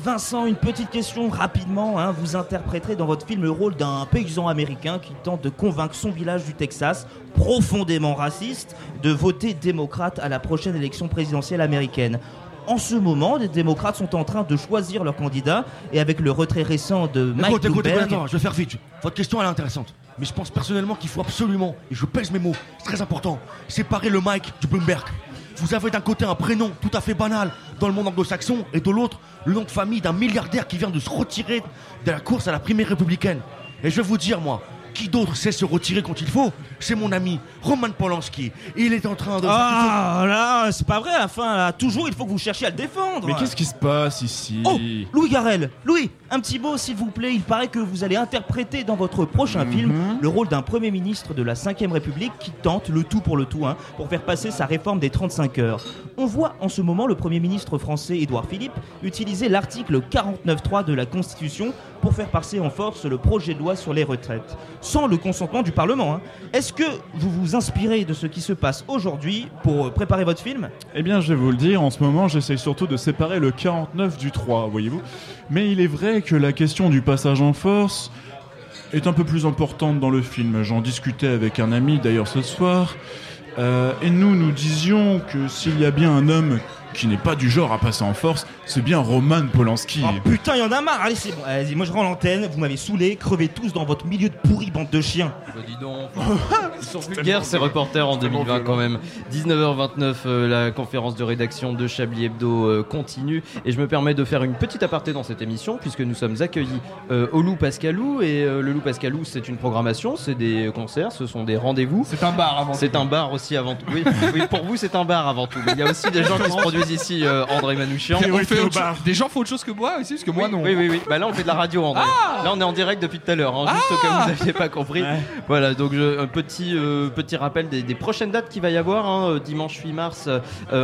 Vincent, une petite question rapidement. hein. Vous interpréterez dans votre film le rôle d'un paysan américain qui tente de convaincre son village du Texas, profondément raciste, de voter démocrate à la prochaine élection présidentielle américaine. En ce moment, les démocrates sont en train de choisir leur candidat et avec le retrait récent de Mike Écoute, écoute, écoute, Bloomberg- attends, je vais faire vite. Votre question, elle est intéressante. Mais je pense personnellement qu'il faut absolument, et je pèse mes mots, c'est très important, séparer le Mike du Bloomberg. Vous avez d'un côté un prénom tout à fait banal dans le monde anglo-saxon, et de l'autre, le nom de famille d'un milliardaire qui vient de se retirer de la course à la primaire républicaine. Et je vais vous dire, moi, qui d'autre sait se retirer quand il faut? C'est mon ami Roman Polanski. Il est en train de. Ah là, c'est pas vrai à la fin. là. Toujours, il faut que vous cherchiez à le défendre. Mais qu'est-ce qui se passe ici? Oh, Louis Garrel, Louis, un petit mot s'il vous plaît. Il paraît que vous allez interpréter dans votre prochain Mhm. film le rôle d'un Premier ministre de la 5ème République qui tente le tout pour le tout hein, pour faire passer sa réforme des 35 heures. On voit en ce moment le Premier ministre français Édouard Philippe utiliser l'article 49.3 de la Constitution pour faire passer en force le projet de loi sur les retraites, sans le consentement du Parlement. hein. Est-ce que vous vous inspirez de ce qui se passe aujourd'hui pour euh, préparer votre film? Eh bien, je vais vous le dire, en ce moment, j'essaye surtout de séparer le 49 du 3, voyez-vous. Mais il est vrai que la question du passage en force est un peu plus importante dans le film. J'en discutais avec un ami, d'ailleurs, ce soir. Euh, et nous, nous disions que s'il y a bien un homme qui n'est pas du genre à passer en force, c'est bien Roman Polanski. Oh putain, il y en a marre. Allez, c'est bon. Allez-y, moi je rends l'antenne. Vous m'avez saoulé. Crevez tous dans votre milieu de pourri, bande de chiens. Bah, dis donc. <laughs> Ils sont vulgaires ces reporters en 2020 quand même. 19h29, euh, la conférence de rédaction de Chablis Hebdo euh, continue et je me permets de faire une petite aparté dans cette émission puisque nous sommes accueillis euh, au Loup Pascalou et euh, le Loup Pascalou c'est une programmation, c'est des concerts, ce sont des rendez-vous. C'est un bar avant C'est un bar aussi avant tout. Oui, oui, pour vous c'est un bar avant tout. Mais il y a aussi des gens qui se produisent ici, euh, André Manouchian. On fait autre chose- Des gens font autre chose que moi aussi, parce que moi non. Oui, oui, oui. Bah là, on fait de la radio, André. Là, on est en direct depuis tout à l'heure, hein, juste au cas où vous n'aviez pas compris. Voilà, donc je- un petit, euh, petit rappel des, des prochaines dates qu'il va y avoir. hein. Euh, Dimanche 8 mars, euh,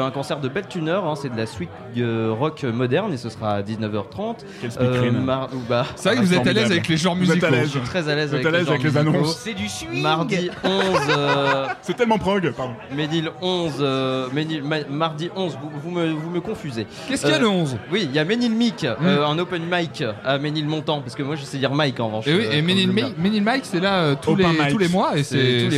un concert de Beltuner. hein, c'est de la suite euh, rock moderne et ce sera à 19h30. speakerine. mar- ou bah, C'est vrai que vous êtes à l'aise avec les genres Vous êtes à musicaux. l'aise. Je suis très à l'aise Vous êtes avec, à l'aise les, avec annonces. C'est du swing. Mardi 11. euh, C'est tellement prog, pardon. Ménil 11, euh, Ménil- ma- mardi 11, vous, vous me, vous me confusez. Qu'est-ce qu'il y a le 11 Oui, il y a Ménil Mic, euh, un open mic à Ménil Montant, parce que moi je sais dire Mike en revanche. Et oui, euh, et comme Ménil j'aime Mi- bien. Ménil Mike, c'est là euh, tous, les, tous les mois et C'est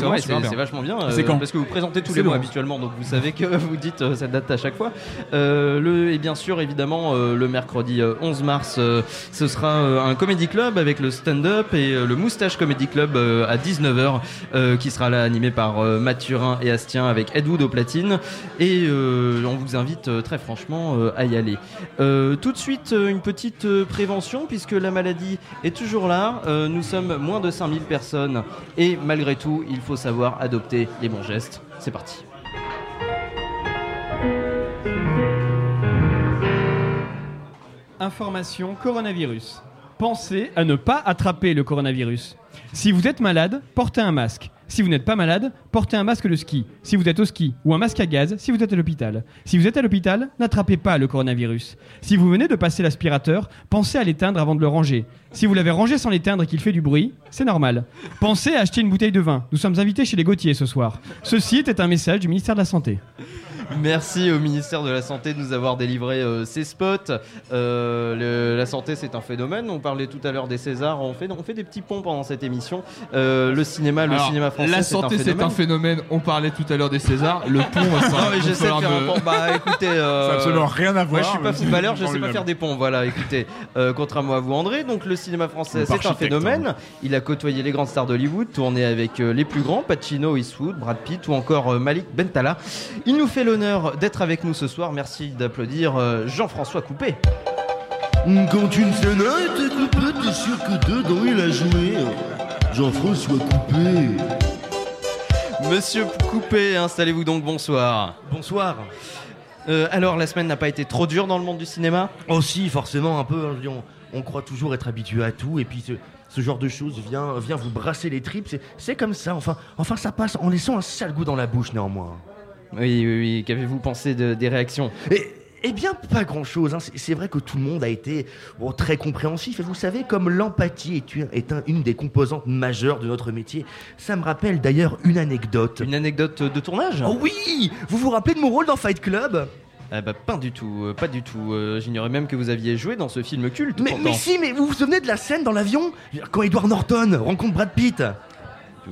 vachement bien. C'est euh, quand Parce que vous présentez tous les mois le 11. habituellement, donc vous savez que vous dites euh, cette date à chaque fois. Euh, le, et bien sûr, évidemment, euh, le mercredi euh, 11 mars, euh, ce sera euh, un comédie club avec le stand-up et euh, le Moustache Comedy Club euh, à 19h, euh, qui sera là animé par euh, Mathurin et Astien avec Ed Wood au platine. Et euh, on vous invite euh, très franchement euh, à y aller. Euh, tout de suite, une petite prévention, puisque la maladie est toujours là. Nous sommes moins de 5000 personnes et malgré tout, il faut savoir adopter les bons gestes. C'est parti. Information coronavirus. Pensez à ne pas attraper le coronavirus. Si vous êtes malade, portez un masque. Si vous n'êtes pas malade, portez un masque de ski. Si vous êtes au ski, ou un masque à gaz si vous êtes à l'hôpital. Si vous êtes à l'hôpital, n'attrapez pas le coronavirus. Si vous venez de passer l'aspirateur, pensez à l'éteindre avant de le ranger. Si vous l'avez rangé sans l'éteindre et qu'il fait du bruit, c'est normal. Pensez à acheter une bouteille de vin. Nous sommes invités chez les Gauthier ce soir. Ceci était un message du ministère de la Santé. Merci au ministère de la Santé de nous avoir délivré euh, ces spots. Euh, le- la santé, c'est un phénomène. On parlait tout à l'heure des Césars. On fait, on fait des petits ponts pendant cette émission. Euh, le cinéma, le Alors, cinéma français, La santé, c'est un phénomène. On parlait tout à l'heure des Césars. Le pont, <laughs> ça, Non j'essaie de faire un pont. Bah écoutez, Ça a absolument rien à Moi je voir, suis pas footballeur, je sais pas faire des ponts. Voilà, écoutez, euh, contrairement à vous André, donc le cinéma français c'est un phénomène. hein. Il a côtoyé les grandes stars d'Hollywood, tourné avec les plus grands, Pacino, Eastwood, Brad Pitt ou encore Malik Bentala. Il nous fait l'honneur d'être avec nous ce soir. Merci d'applaudir euh, Jean-François Coupé. Quand une scène a été coupée, t'es sûr que dedans il a joué Jean-François Coupé. Monsieur Coupé, installez-vous donc, bonsoir. Bonsoir. Euh, alors, la semaine n'a pas été trop dure dans le monde du cinéma? Oh si, forcément un peu. hein, on, on croit toujours être habitué à tout et puis ce, ce genre de choses vient, vient vous brasser les tripes. C'est- C'est comme ça. Enfin, enfin, ça passe en laissant un sale goût dans la bouche néanmoins. Oui, oui, oui. Qu'avez-vous pensé de- des réactions Et, eh bien, pas grand-chose. hein. C'est vrai que tout le monde a été bon, très compréhensif. Et vous savez, comme l'empathie est, une- est un- une des composantes majeures de notre métier, ça me rappelle d'ailleurs une anecdote. Une anecdote de tournage Oh oui Vous vous rappelez de mon rôle dans Fight Club? Ah bah pas du tout, euh, pas du tout. Euh, J'ignorais même que vous aviez joué dans ce film culte. mais, mais si, mais vous vous souvenez de la scène dans l'avion? Quand Edward Norton rencontre Brad Pitt?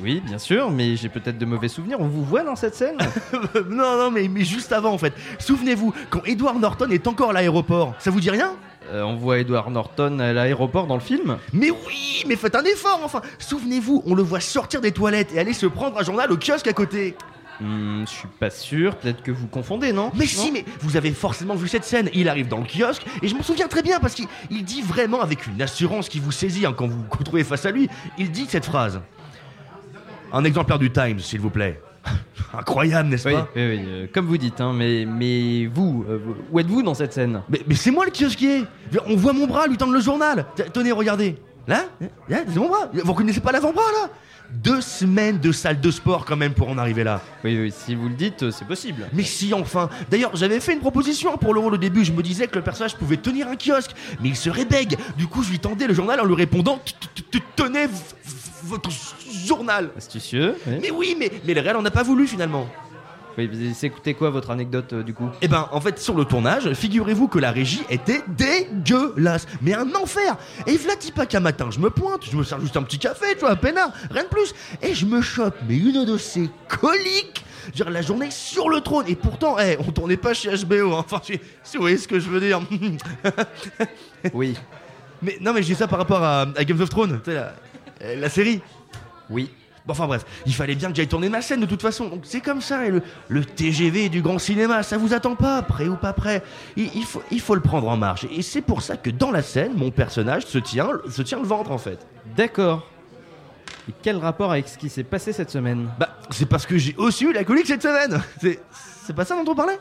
Oui, bien sûr, mais j'ai peut-être de mauvais souvenirs. On vous voit dans cette scène? <laughs> Non, non, mais, mais juste avant en fait. Souvenez-vous, quand Edward Norton est encore à l'aéroport, ça vous dit rien? Euh, On voit Edward Norton à l'aéroport dans le film. Mais oui, mais faites un effort enfin Souvenez-vous, on le voit sortir des toilettes et aller se prendre un journal au kiosque à côté Hmm, je suis pas sûr, peut-être que vous confondez, non? Mais Non? si, mais vous avez forcément vu cette scène. Il arrive dans le kiosque et je m'en souviens très bien parce qu'il il dit vraiment avec une assurance qui vous saisit hein, quand vous vous retrouvez face à lui. Il dit cette phrase. Un exemplaire du Times, s'il vous plaît. <laughs> Incroyable, n'est-ce Oui, pas oui, oui, euh, comme vous dites, hein, mais, mais vous, euh, vous- où êtes-vous dans cette scène? Mais, mais c'est moi le kiosquier. On voit mon bras lui tendre le journal. T- Tenez, regardez. Là? Là, C'est mon bras. Vous reconnaissez pas l'avant-bras, là? Deux semaines de salle de sport, quand même, pour en arriver là. Oui, oui, si vous le dites, c'est possible. Mais si, enfin D'ailleurs, j'avais fait une proposition pour le rôle au début. Je me disais que le personnage pouvait tenir un kiosque, mais il serait bègue. Du coup, je lui tendais le journal en lui répondant Tenez votre journal Astucieux. Mais oui, mais, mais le réel en a pas voulu, finalement. Écoutez quoi votre anecdote euh, du coup? Eh ben, en fait, sur le tournage, figurez-vous que la régie était dégueulasse. Mais un enfer Et Vlatipa qu'un matin, je me pointe, je me sers juste un petit café, tu vois, un peinard, rien de plus. Et je me chope, mais une de ces coliques dire, la journée sur le trône. Et pourtant, eh, on tournait pas chez HBO. hein. Enfin, si, si vous voyez ce que je veux dire. <laughs> Oui. Mais non, mais je dis ça par rapport à, à Games of Thrones, tu la série. Oui. Bon, enfin bref, il fallait bien que j'aille tourner ma scène de toute façon. Donc c'est comme ça, et le, le TGV du grand cinéma, ça vous attend pas, prêt ou pas prêt? Il, il faut, il faut le prendre en marche. Et c'est pour ça que dans la scène, mon personnage se tient, se tient le ventre en fait. D'accord. Et quel rapport avec ce qui s'est passé cette semaine? Bah, c'est parce que j'ai aussi eu la colique cette semaine. C'est, c'est pas ça dont on parlait?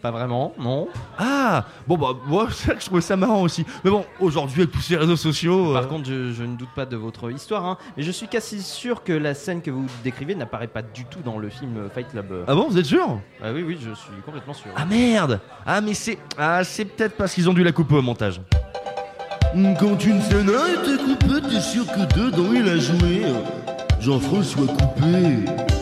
Pas vraiment, non. Ah, bon bah, moi, c'est vrai que je trouvais ça marrant aussi. Mais bon, aujourd'hui, avec tous ces réseaux sociaux. Par euh, contre, je, je ne doute pas de votre histoire, hein, mais je suis quasi sûr que la scène que vous décrivez n'apparaît pas du tout dans le film Fight Club. Ah bon, vous êtes sûr? Ah oui, oui, je suis complètement sûr. Ah merde Ah mais c'est ah c'est peut-être parce qu'ils ont dû la couper au montage. Quand une scène a été coupée, t'es sûr que dedans il a joué Jean-François Coupé.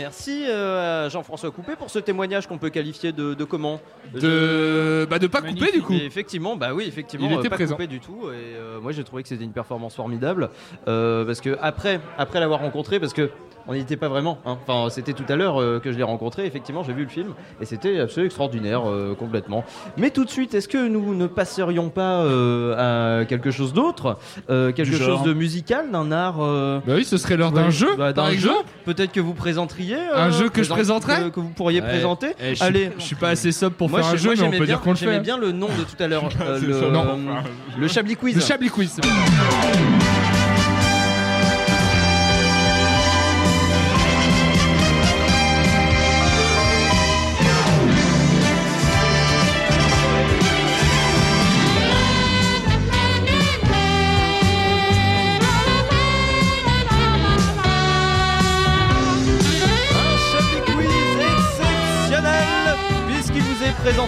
Merci euh, à Jean-François Coupé pour ce témoignage qu'on peut qualifier de, de comment De, bah de pas couper du coup. Effectivement, bah oui, effectivement, Il était euh, pas présent. coupé du tout. Et euh, moi, j'ai trouvé que c'était une performance formidable euh, parce que après, après l'avoir rencontré, parce que on n'y était pas vraiment. hein. Enfin, c'était tout à l'heure euh, que je l'ai rencontré. Effectivement, j'ai vu le film et c'était absolument extraordinaire, euh, complètement. Mais tout de suite, est-ce que nous ne passerions pas euh, à quelque chose d'autre, Euh, quelque chose de musical, d'un art euh, Bah oui, ce serait l'heure d'un ouais, jeu, bah, par d'un jeu. exemple. Peut-être que vous présenteriez euh, Un jeu que je présent- présenterais que, que vous pourriez Ouais. présenter. Eh, je suis- Allez, je suis pas assez sobre pour Moi, faire un je- jeu, moi, mais on j'aimais peut bien- dire qu'on le J'aimais fait. bien le nom de tout à l'heure, <laughs> euh, le. Non. le Chablis Quiz. Le Chablis Quiz, c'est bon.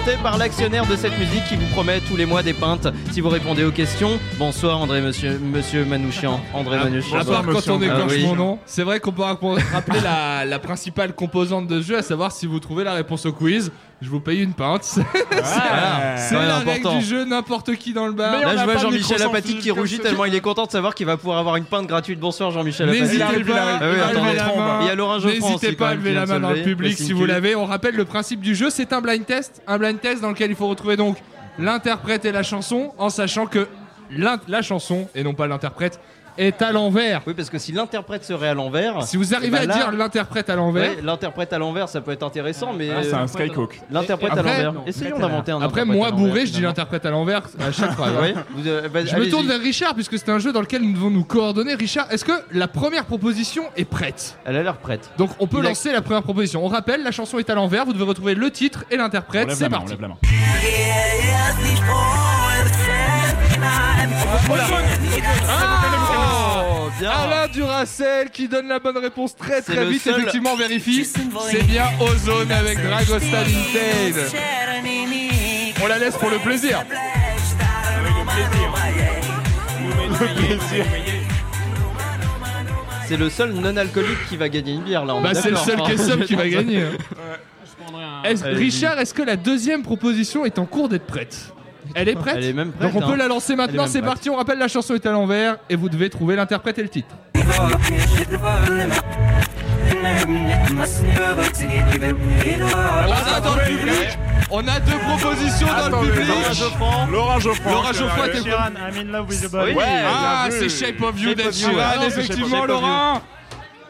Présenté par l'actionnaire de cette musique qui vous promet tous les mois des pintes si vous répondez aux questions. Bonsoir André, monsieur, monsieur Manouchian. André Manouchian. À part quand on Ah oui. mon nom, c'est vrai qu'on peut rapp- <laughs> rappeler la, la principale composante de ce jeu, à savoir si vous trouvez la réponse au quiz, je vous paye une pinte. <laughs> C'est Voilà. c'est Ouais, la important. règle du jeu, n'importe qui dans le bar. Là, je vois Jean-Michel Apathy qui rougit tellement il est content de savoir qu'il va pouvoir avoir une pinte gratuite. Bonsoir Jean-Michel Apathy. N'hésitez pas, Ah oui, à lever attendez. la main. Il y a Laurent Geoffrand N'hésitez aussi, pas quand à même, lever qui la vient main de dans le public si vous l'avez. On rappelle le principe du jeu, c'est un blind test. Un blind test dans lequel il faut retrouver donc l'interprète et la chanson, en sachant que la chanson, et non pas l'interprète, est à l'envers. Oui, parce que si l'interprète serait à l'envers. Si vous arrivez eh ben à là- dire l'interprète à l'envers. Ouais, l'interprète à l'envers, ça peut être intéressant, mais. Ah, c'est un Skycook. L'interprète à l'envers. Essayons d'inventer un Après, moi bourré, je dis l'interprète à l'envers à chaque. Oui, vous, euh, bah, Je me tourne vers Richard puisque c'est un jeu dans lequel nous devons nous coordonner. Richard, est-ce que la première proposition est prête? Elle a l'air prête. Donc on peut Il a- lancer la première proposition. On rappelle, la chanson est à l'envers. Vous devez retrouver le titre et l'interprète. C'est parti. on lève la main. Bien. Alain Duracel qui donne la bonne réponse très très le vite. seul- Effectivement, on vérifie. C'est bien Ozone avec Dragostan Vintage. On la laisse pour le plaisir. C'est le seul non-alcoolique qui va gagner une bière là. Bah, c'est le seul hein. Qui va gagner. Est-ce- Allez-y. Richard, est-ce que la deuxième proposition est en cours d'être prête? Elle est prête Elle est même prête, Donc on peut hein. la lancer maintenant, c'est parti, on rappelle la chanson est à l'envers et vous devez trouver l'interprète et le titre. On a dans le public, on a deux propositions dans le public. Laura Geoffrand. Laura Geoffrand. Laura Geoffrand, t'es Sheeran, I'm in love with the Oui. boy. Ah, c'est. Shape of You d'Ed Sheeran, c'est effectivement. Laurent.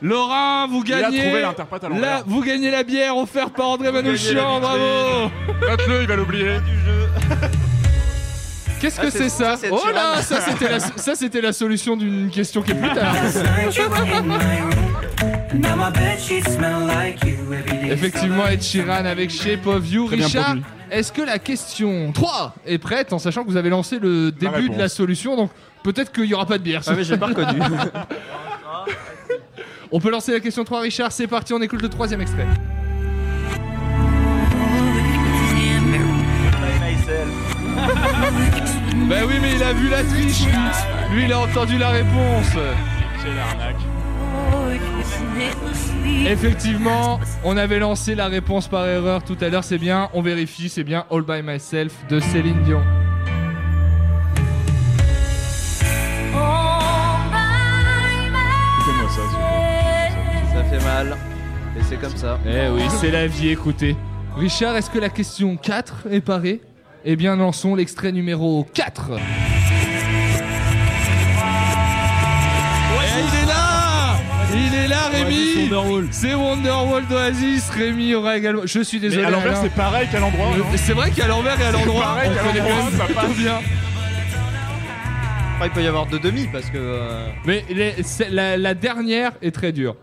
Laurent, vous Il a gagnez. trouvé l'interprète à l'envers. la- vous gagnez la bière offerte par André Manouchian, bravo. Note-le, il va l'oublier. <laughs> Qu'est-ce Ah, que c'est- c'est ça Oh là, ça c'était la, ça c'était la solution d'une question qui est plus tard. Effectivement, Ed Sheeran avec Shape of You. Très Richard, est-ce que la question 3 est prête en sachant que vous avez lancé le début de la solution donc peut-être qu'il n'y aura pas de bière. Ah, mais j'ai pas reconnu. <laughs> on peut lancer la question 3, Richard. C'est parti, on écoute le troisième extrait. <laughs> Bah oui, mais il a vu la triche. Lui, il a entendu la réponse. C'est l'arnaque. Effectivement, on avait lancé la réponse par erreur tout à l'heure, c'est bien, on vérifie, c'est bien All by Myself de Céline Dion. Écoutez-moi ça. Ça fait mal. Et c'est comme ça. Eh oui, c'est la vie, écoutez. Richard, est-ce que la question 4 est parée? Eh bien, lançons l'extrait numéro 4. Eh, il est là Il est là, Rémi C'est Wonderwall d'Oasis. Rémi aura également. Je suis désolé. Mais à l'envers, Alain. c'est pareil qu'à l'endroit. C'est vrai qu'à l'envers et à C'est l'endroit, pareil on qu'à connaît l'endroit, quand même ça plutôt passe. bien. Après, il peut y avoir deux demi parce que. euh, Mais les- c'est- la, la dernière est très dure.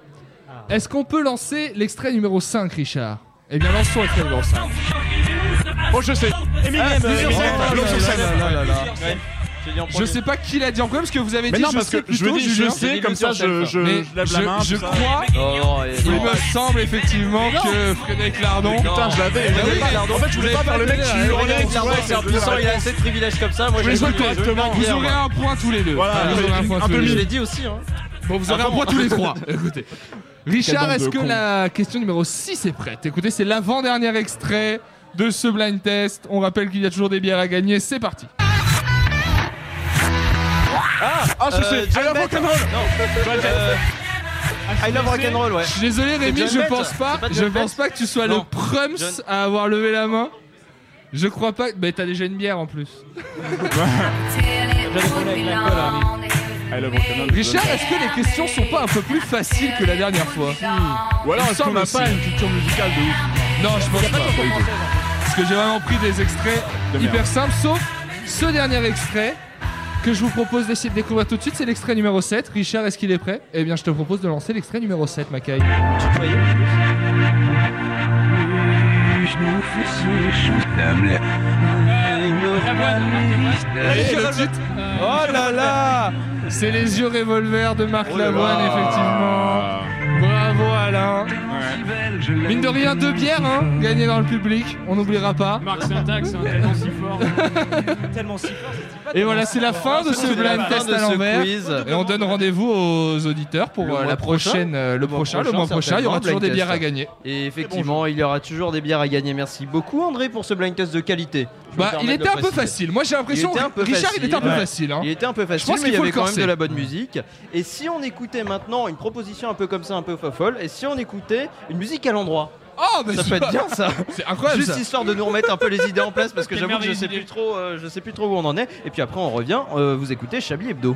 Est-ce qu'on peut lancer l'extrait numéro 5, Richard? Eh bien, lançons l'extrait numéro 5. Oh, je sais. Eminem, Je sais pas qui l'a dit en premier parce que vous avez dit non, je parce sais que je plutôt, je sais, comme ça, je- je- Mais je lève la main, Je crois. Oh, Il me semble effectivement que Frédéric Lardon. Putain, je l'avais. Ah je l'avais En fait, je voulais pas faire le mec qui hurlait. Lardon, c'est Puissant, il a assez de privilèges comme ça. Moi, Je correctement. Vous aurez un point tous les deux. Voilà, Vous aurez un point un tous peu les Je l'ai dit aussi. Hein. Bon, vous aurez un point tous les trois. Écoutez. Richard, est-ce que la question numéro 6 est prête Écoutez, c'est l'avant-dernier extrait de ce blind test. On rappelle qu'il y a toujours des bières à gagner. C'est parti. Ah, je Euh, sais. I love rock'n'roll. Non. Euh, I love rock'n'roll, ouais. Je suis désolé Rémi, je pense pas, pas je pense pas que tu sois Non. le prums John- à avoir levé la main. Je crois pas. Mais t'as déjà une bière en plus. Rock'n'roll. Richard, est-ce que les questions sont pas un peu plus faciles que la dernière fois? Ou alors, est-ce qu'on n'a pas une culture musicale de ouf? Non, je pense pas. Parce que j'ai vraiment pris des extraits De hyper simples, sauf ce dernier extrait que je vous propose d'essayer de découvrir tout de suite. C'est l'extrait numéro 7. Richard, est-ce qu'il est prêt? Eh bien, je te propose de lancer l'extrait numéro 7, Mackay. Et le titre Oh là là C'est les yeux revolver de Marc Oh Lavoine, effectivement. Bravo Alain. Mine de rien, deux bières, hein, gagnées dans le public, on n'oubliera pas. Marc Syntax, hein, tellement si fort. <laughs> Tellement si fort, ça se dit pas Et voilà, c'est la fin de ce C'est la blind test de à ce l'envers. Et on donne rendez-vous aux auditeurs pour Le euh, mois la prochain. prochaine, euh, le prochain, le mois prochain. Il y aura toujours des bières à gagner. Et effectivement, il y aura toujours des bières à gagner. Merci beaucoup André pour ce blind test de qualité. Bah, il était un peu facile. Moi, j'ai l'impression peu Richard, il était un peu facile. facile. hein. Il était un peu Je facile, pense mais qu'il il y faut avait quand même de la bonne musique. Et si on écoutait maintenant une proposition un peu comme ça, un peu fofolle, et si on écoutait une musique à l'endroit Oh, mais ça c'est peut être bien ça. <laughs> C'est incroyable, Juste ça. histoire de nous remettre un peu les idées en place parce que <laughs> j'avoue que je sais plus trop, euh, je sais plus trop où on en est. Et puis après on revient. euh, vous écoutez Chablis Hebdo.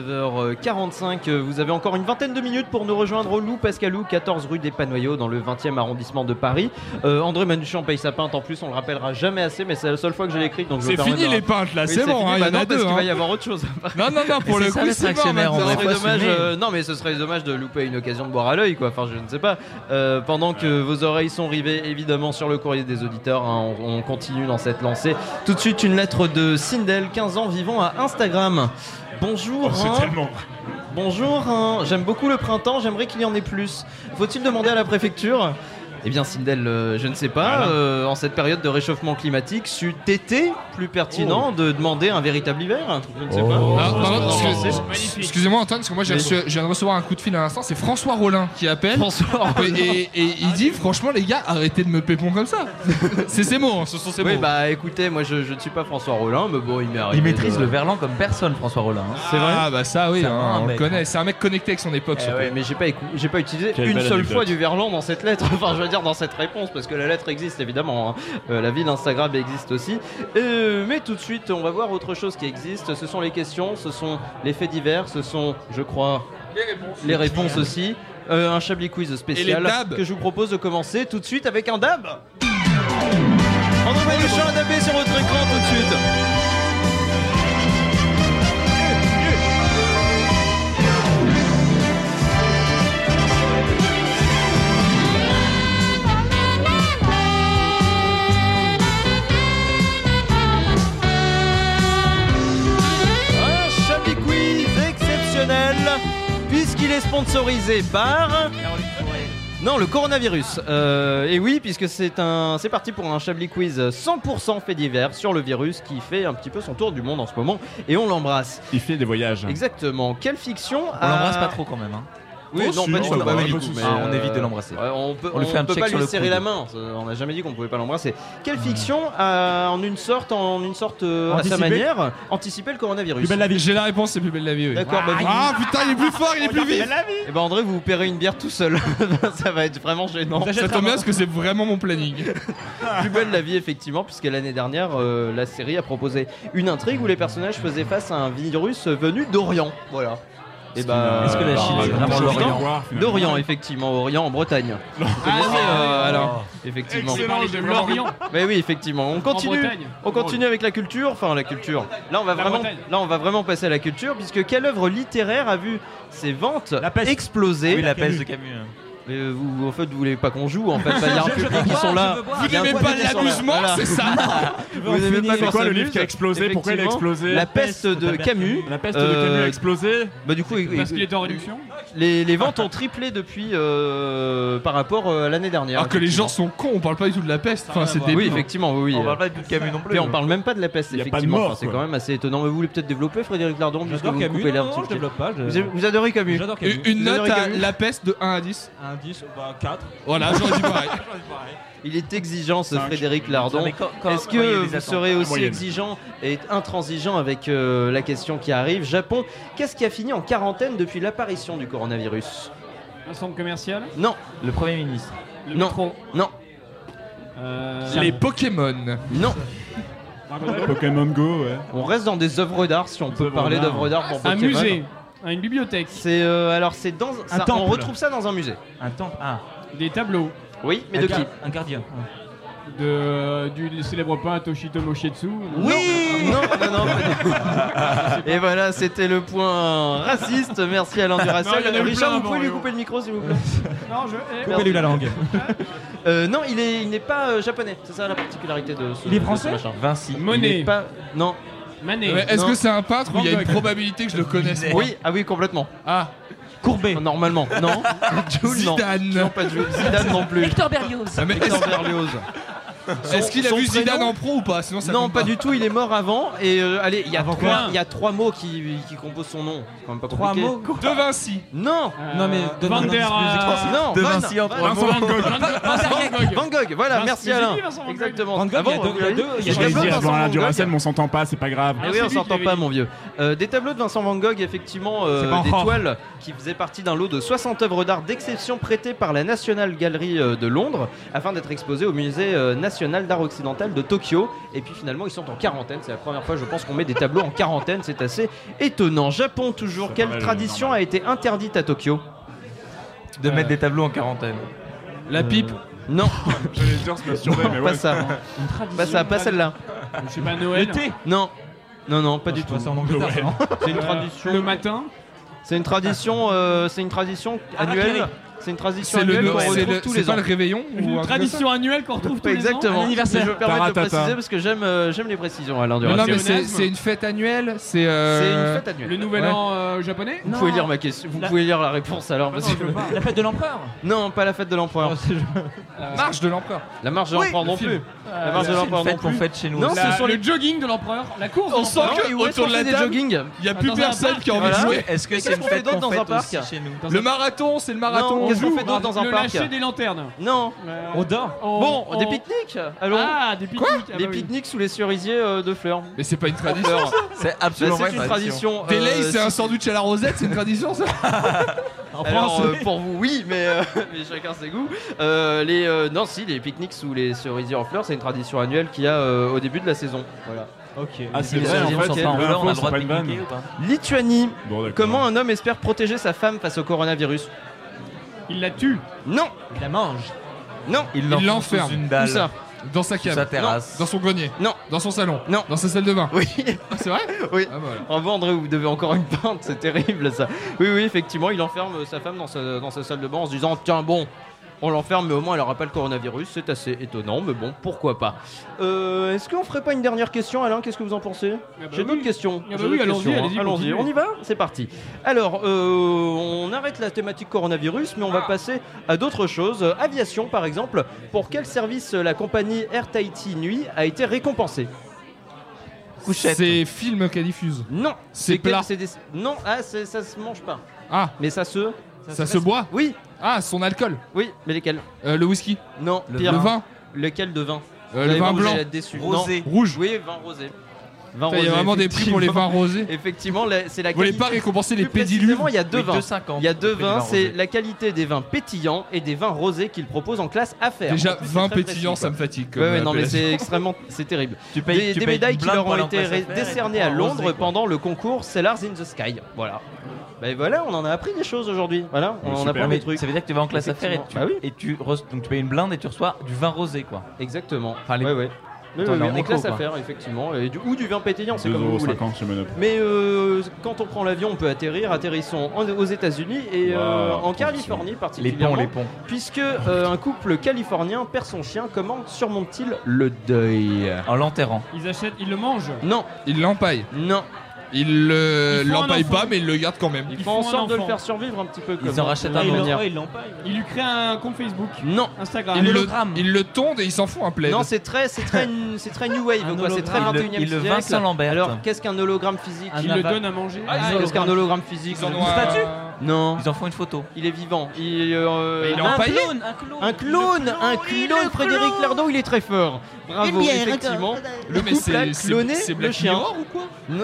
Il est 19h45, euh, vous avez encore une vingtaine de minutes pour nous rejoindre au Loup Pascalou, 14 rue des Panoyaux dans le 20e arrondissement de Paris. Euh, André Manuchan paye sa pinte en plus, on le rappellera jamais assez, mais c'est la seule fois que je je me C'est fini de- les pintes là, Oui, c'est bon, hein, il y en a parce deux. va hein. y avoir autre chose. Non, non, non, pour le coup, c'est dommage, euh, non mais ce serait dommage de louper une occasion de boire à l'œil quoi. Enfin je ne sais pas. Euh, pendant que vos oreilles sont rivées évidemment sur le courrier des auditeurs, hein, on, on continue dans cette lancée. Tout de suite une lettre de Sindel, 15 ans vivant à Instagram. Bonjour. Oh, hein. tellement- Bonjour. hein. J'aime beaucoup le printemps. J'aimerais qu'il y en ait plus. Faut-il demander à la préfecture? Eh bien, Sindel, euh, je ne sais pas, Voilà. euh, en cette période de réchauffement climatique, c'eût été plus pertinent de demander un véritable hiver Je ne sais pas. Ah, pardon, Excusez-moi Antoine, parce que moi j'ai reçu- je viens de recevoir un coup de fil à l'instant, c'est François Rollin qui appelle. François Et, et- et il dit franchement les gars, arrêtez de me pépon comme ça. <laughs> c'est ses mots, hein, ce sont ses Oui, mots. bah écoutez, moi je, je ne suis pas François Rollin, mais bon, il m'est arrivé. Il maîtrise de- le verlan comme personne, François Rollin. hein. C'est vrai Ah bah ça oui, C'est hein, on le mec, connaît, hein. c'est un mec connecté avec son époque Eh ouais, mais j'ai pas, pas utilisé Quelle une seule anecdote. fois du verlan dans cette lettre, <laughs> enfin je veux dire dans cette réponse, parce que la lettre existe évidemment, hein. Euh, la ville Instagram existe aussi. Euh, mais tout de suite, on va voir autre chose qui existe, ce sont les questions, ce sont les faits divers, ce sont, je crois, Les réponses. les réponses aussi. Euh, un Chablis Quiz spécial que je vous propose de commencer tout de suite avec un dab. André Manouchian a dabé sur votre écran tout de suite. Puisqu'il est sponsorisé par non, le coronavirus. Euh, et oui, puisque c'est un, c'est parti pour un Chablis Quiz 100% fait divers sur le virus qui fait un petit peu son tour du monde en ce moment et on l'embrasse. Il fait des voyages. Exactement. Quelle fiction On l'embrasse pas trop quand même. hein. Oui, Oh, non, pas du tout. mais, Ah, on évite de l'embrasser. ouais, on peut, On un peut check pas sur lui serrer coude. la main. On n'a jamais dit qu'on pouvait pas l'embrasser. Quelle fiction a en une sorte, en une sorte, euh, à sa Anticipé manière, anticipé le coronavirus Plus belle la vie. J'ai la réponse, c'est plus belle la vie. oui. D'accord, bah, Ah putain, il est plus fort, il est plus vif. Et ben André, vous vous paierez une bière tout seul. <laughs> ça va être vraiment gênant. Ça tombe bien parce que c'est vraiment mon planning. <laughs> Plus belle la vie, effectivement, puisque l'année dernière, euh, la série a proposé une intrigue où les personnages faisaient face à un virus venu d'Orient. Voilà. Et bah, Est-ce que la Chine, bah, c'est vraiment d'Orient l'Orient D'Orient, effectivement, Orient en Bretagne. Vous connaissez, euh, alors Effectivement. Excellent, j'aime l'Orient. Mais oui, effectivement. On continue. Bretagne. On continue avec la culture. Enfin, la culture. Là, on va La vraiment. Bretagne. Là, on va vraiment passer à la culture, puisque quelle œuvre littéraire a vu ses ventes exploser Oui, la peste de Camus. hein. Mais euh, vous, en fait, vous voulez pas qu'on joue, en fait. <laughs> Il y a un public qui sont là. Vous n'aimez pas l'amusement, c'est ça <laughs> Vous n'aimez pas quoi le livre qui a explosé? Pourquoi il a explosé? La peste de Camus. La peste de Camus a euh, explosé? Bah, du coup, parce qu'il était en réduction? les, ventes ont triplé depuis euh, par rapport à l'année dernière. Alors que les gens sont cons, on parle pas du tout de la peste. Enfin, c'est bah. Oui, effectivement, oui. On parle pas du tout de Camus non plus. Et on hein. parle même pas de la peste, effectivement. Enfin, c'est quand même assez étonnant. Mais vous voulez peut-être développer, Frédéric Lardon, puisque vous Camus, coupez non, non, je développe pas. Vous adorez Camus. Camus. Une, note à la peste de 1 à 10 indice, bah 4. Voilà, <laughs> pareil. Il est exigeant ce Frédéric Lardon. Est-ce que vous serez aussi exigeant et intransigeant avec euh, la question qui arrive? Japon, qu'est-ce qui a fini en quarantaine depuis l'apparition du coronavirus? Un centre commercial? Non, Le Premier ministre. Non. non, euh, Les Pokémon. non. Pokémon Go, ouais. On reste dans des œuvres d'art si on peut parler d'œuvres d'art pour Un musée une bibliothèque C'est euh, alors c'est dans ça- on temple. retrouve ça dans un musée. Un temple. Ah. Des tableaux Oui, mais un de qui Un gardien. de, euh, du célèbre peintre Toshito Moshetsu Oui Non, non, non. Et voilà, c'était le point raciste. Merci Alain Duracell. Non, il Richard, vous pouvez lui couper le micro s'il vous plaît Non, je. eh, Coupez-lui la langue. <laughs> Euh, non, il est, il n'est pas euh, japonais. C'est ça la particularité de ce. Il est français. Vinci. Il Monet. n'est pas. Non. Manet. Mais Est-ce Non. que c'est un peintre où il y a une probabilité que je le connaisse moi Oui, ah oui, complètement. Ah, Courbé. Normalement, non. <laughs> Jules, non. Zidane. Non, pas Jules. Zidane non plus. Hector Berlioz. Ah, mais est-ce- Berlioz. Est-ce qu'il a vu prénom Zidane en pro ou pas Sinon ça Non, pas du tout. Il est mort avant. Et euh, allez, il y a Avant trois, quoi il y a trois mots qui, qui composent son nom. C'est quand même pas Trois compliqué. mots. De Vinci. Non. Euh, Non, mais donne-moi Van der. euh, Non. De Vinci en mots. Van Gogh. Van Gogh. Van Gogh. Voilà, merci Alain. dit Vincent Van Gogh. Exactement. Van Gogh, Avant, il y a deux- il y a de avant Vincent Alain Van Duracell, Gogh. mais on s'entend pas, c'est pas grave. Ah Ah, oui, on s'entend pas, mon vieux. Des tableaux de Vincent Van Gogh, effectivement, des toiles qui faisaient partie d'un lot de 60 œuvres d'art d'exception prêtées par la National Gallery de Londres afin d'être exposées au musée euh, national d'art occidental de Tokyo. Et puis finalement, ils sont en quarantaine. C'est la première fois, je pense, qu'on met des tableaux en quarantaine. C'est assez étonnant. Japon, toujours. Quelle tradition normal. a été interdite à Tokyo? De mettre des tableaux en quarantaine. La pipe? Non, <laughs> J'allais dire se masturber, mais pas ça. Pas ça, pas celle-là. Je sais pas, Noël. Le thé? Non. Non, non, pas du tout. C'est en Angleterre, C'est une Euh, tradition. Le matin? C'est une tradition, euh, c'est une tradition Harakiri. annuelle. C'est une tradition C'est le- annuelle qu'on c'est retrouve le- tous c'est les pas ans. le réveillon Une tradition annuelle qu'on retrouve tous les ans. Exactement. Un anniversaire. Je me permets de préciser parce que j'aime euh, j'aime les précisions, Alain Non, non, mais c'est c'est une fête annuelle. C'est euh, C'est une fête annuelle. Le nouvel Ouais. an euh, japonais Vous pouvez lire ma question. Vous pouvez lire la réponse alors. parce que- La fête de l'empereur Non, pas la fête de l'empereur. Marche de l'empereur. La marche de l'empereur le non plus. La marche de c'est une l'empereur fête non qu'on plus. fête chez nous. Non, La- ce sont le les jogging de l'empereur, la course. On de sent que est-ce autour de la table, jogging il y a Dans plus personne qui a envie de jouer. Est-ce que c'est une qu'on fait fête dans un parc chez nous Le marathon, c'est le marathon. Qu'est-ce qu'on fait d'autre dans un le parc lâcher des lanternes. Non. On dort. On- Bon, on- des pique-niques Allons. Ah, des pique-niques. ah Les bah oui. pique-niques sous les cerisiers euh, de fleurs. Mais c'est pas une tradition. Fleurs. C'est Bah, absolument c'est une tradition. Des euh, lays, c'est un sandwich à la rosette, c'est une tradition ça <laughs> En Alors, France, euh, pour vous, oui, mais, euh, <laughs> mais chacun ses goûts. Euh, les, euh, non, si, les pique-niques sous les cerisiers en fleurs, c'est une tradition annuelle qu'il y a euh, au début de la saison. Voilà. Ok. Ah, c'est Les vrai, en cerisiers fait, sont c'est pas en une fleurs, on a le droit de pique-niquer vanne. ou pas Lituanie. Bon. Comment un homme espère protéger sa femme face au coronavirus? Il la tue. Non, Il la mange. non, Il l'enferme. une où dalle. ça? Dans sa cave. sa terrasse. Non. Dans son grenier. Non. Dans son salon. Non. Dans sa salle de bain. Oui, Ah, c'est vrai? <laughs> Oui. Ah, bah, voilà. Bravo André, vous devez encore une pinte, c'est terrible ça. Oui, oui, effectivement, il enferme sa femme dans sa, dans sa salle de bain en se disant Tiens, bon, on l'enferme, mais au moins elle aura pas le coronavirus. C'est assez étonnant, mais bon, pourquoi pas. Euh, Est-ce qu'on ferait pas une dernière question, Alain? Qu'est-ce que vous en pensez? Bah J'ai oui. d'autres questions. Ah bah oui, allons-y, hein. allez-y, allons-y. continuez. On y va? C'est parti. Alors, euh, on arrête la thématique coronavirus, mais on va passer à d'autres choses. Euh, Aviation, par exemple. Pour quel service la compagnie Air Tahiti Nuit a été récompensée? Couchette. C'est film qu'elle diffuse. Non. C'est quel- plat. des- Non, ah, ça se mange pas. Ah, Mais ça se. ça se boit? Oui, Ah, son alcool. oui, mais lesquels Euh, le whisky. Non, Le pire. Le vin. Lequel de vin Euh, Vous le allez vin voir, vous blanc. allez être déçus. Rosé. Non. Rouge. Oui, vin rosé. Vin Putain, Il y a vraiment des prix pour les vins rosés. Effectivement, la- c'est la Vous voulez qualité. pas récompenser les Plus pédiluves précisément, il y a deux Oui, vins. 2,50. Il y a deux vins, vin c'est la qualité des vins pétillants et des vins rosés qu'ils proposent en classe affaires. Déjà, En plus, c'est vin très pétillant, précis, ça quoi. me fatigue. comme Ouais, ouais, non, mais appellation. c'est extrêmement, c'est terrible. <laughs> Tu payes, des tu des payes médailles une qui blinde leur pour ont aller en été classe ré- affaires et décernées à un Londres quoi. pendant le concours Sellars in the Sky. Voilà. Ben voilà, on en a appris des choses aujourd'hui. Voilà, on, super. apprend des trucs. Ça veut dire que tu vas en classe affaires et tu, Effectivement. Bah oui. et tu re- donc tu payes une blinde et tu reçois du vin rosé quoi. Exactement. Enfin, les- Ouais, ouais. Oui, oui, on est oui, quoi. à faire, effectivement. Et du, ou du vin pétillant, c'est comme vous voulez. 2,50€ chez Monop. Mais euh, quand on prend l'avion, on peut atterrir. Atterrissons en- aux États-Unis et euh, en Californie Les particulièrement. ponts, les ponts. Puisque euh, un couple californien perd son chien, comment surmonte-t-il le deuil? En l'enterrant. Ils achètent, ils le mangent? Non, Il l'empaille. non. Il un l'empaille pas, mais il le garde quand même. Ils Ils font en un sorte de le faire survivre un petit peu comme Ils en rachètent un de autre. manière. Ils lui créent un compte Facebook, Non. Instagram. Il le, il le tondent et il s'en fout un plaid. Non, c'est très, c'est très, c'est très new wave, Un quoi. C'est très hologramme. 21 e Il le- il le siècle. Vincent Lambert. Alors, qu'est-ce qu'un hologramme physique Il le donne à manger. Ah, qu'est-ce qu'un hologramme physique Ils en je- ont un- statue Non, Ils en font une photo. il est vivant. Il, euh, il est un empaillé. clone, un clone, un clone. Frédéric Lardon, il est très fort. Bravo, effectivement. Le mais couple a cloné c'est le chien. Ou quoi?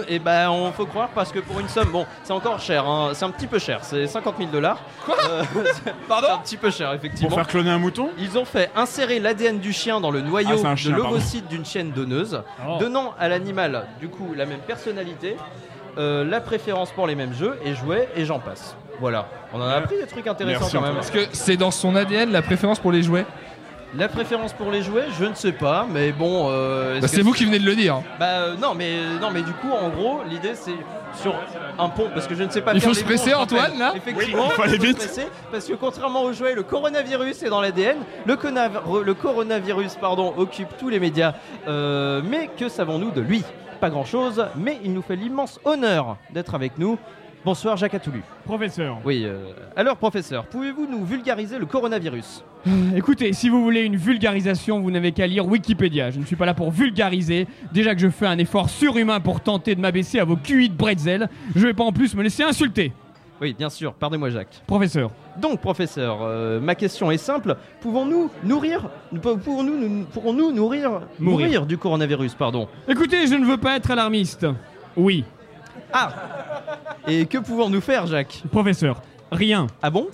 Et ben, on faut croire parce que pour une somme, bon, c'est encore cher. hein, C'est un petit peu cher. C'est 50 000 dollars. Quoi <laughs> Pardon. C'est un petit peu cher, effectivement. Pour faire cloner un mouton? Ils ont fait insérer l'ADN du chien dans le Ah, noyau un de pardon. l'ovocyte d'une chienne donneuse, Oh. donnant à l'animal du coup la même personnalité, euh, la préférence pour les mêmes jeux et jouets et j'en passe. Voilà, on en a appris des trucs intéressants Merci, quand même. Parce que c'est dans son ADN la préférence pour les jouets. La préférence pour les jouets, je ne sais pas, mais bon. euh, Bah, c'est vous qui venez de le dire. Bah euh, non, mais non, mais du coup, en gros, l'idée c'est sur un pont, parce que je ne sais pas. Il faire faut les se presser. Antoine, là Effectivement, Oui, il faut aller se vite. presser, parce que contrairement aux jouets, le coronavirus est dans l'ADN. Le, le coronavirus, pardon, occupe tous les médias. Euh, mais que savons-nous de lui? Pas grand-chose, mais il nous fait l'immense honneur d'être avec nous. Bonsoir, Jacques Atoulu. Professeur. Oui. euh, alors, professeur, pouvez-vous nous vulgariser le coronavirus Écoutez, si vous voulez une vulgarisation, vous n'avez qu'à lire Wikipédia. Je ne suis pas là pour vulgariser. Déjà que je fais un effort surhumain pour tenter de m'abaisser à vos QI de bretzel, je vais pas en plus me laisser insulter. Oui, bien sûr. Pardonnez-moi, Jacques. Professeur. Donc, professeur, euh, ma question est simple. Pouvons-nous nourrir, pourrons-nous, nous- pourrons-nous nourrir, Mourir. mourir du coronavirus, pardon? Écoutez, je ne veux pas être alarmiste. Oui. Ah Et que pouvons-nous faire, Jacques? Professeur, rien. Ah bon?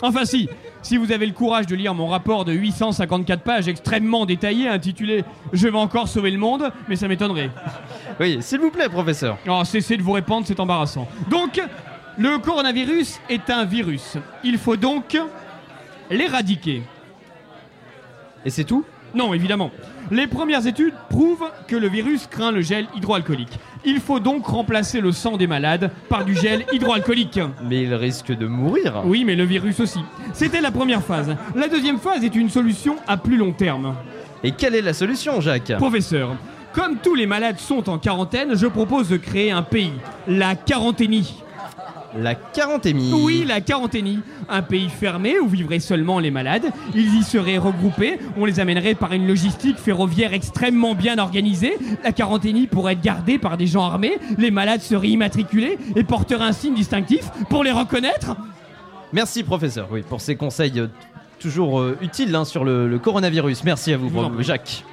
Enfin si, si vous avez le courage de lire mon rapport de 854 pages extrêmement détaillé intitulé Je vais encore sauver le monde, mais ça m'étonnerait. Oui, s'il vous plaît, professeur. Oh, cessez de vous répandre, c'est embarrassant. Donc, le coronavirus est un virus. Il faut donc l'éradiquer. Et c'est tout? Non, évidemment. Les premières études prouvent que le virus craint le gel hydroalcoolique. Il faut donc remplacer le sang des malades par du gel hydroalcoolique. Mais il risque de mourir. Oui, mais le virus aussi. C'était la première phase. La deuxième phase est une solution à plus long terme. Et quelle est la solution, Jacques? Professeur, comme tous les malades sont en quarantaine, je propose de créer un pays, la quaranténie. La quaranténie. Oui, la quaranténie. Un pays fermé où vivraient seulement les malades. Ils y seraient regroupés. On les amènerait par une logistique ferroviaire extrêmement bien organisée. La quaranténie pourrait être gardée par des gens armés. Les malades seraient immatriculés et porteraient un signe distinctif pour les reconnaître. Merci, professeur, oui, pour ces conseils euh, toujours euh, utiles hein, sur le, le coronavirus. Merci à vous, vous. Jacques.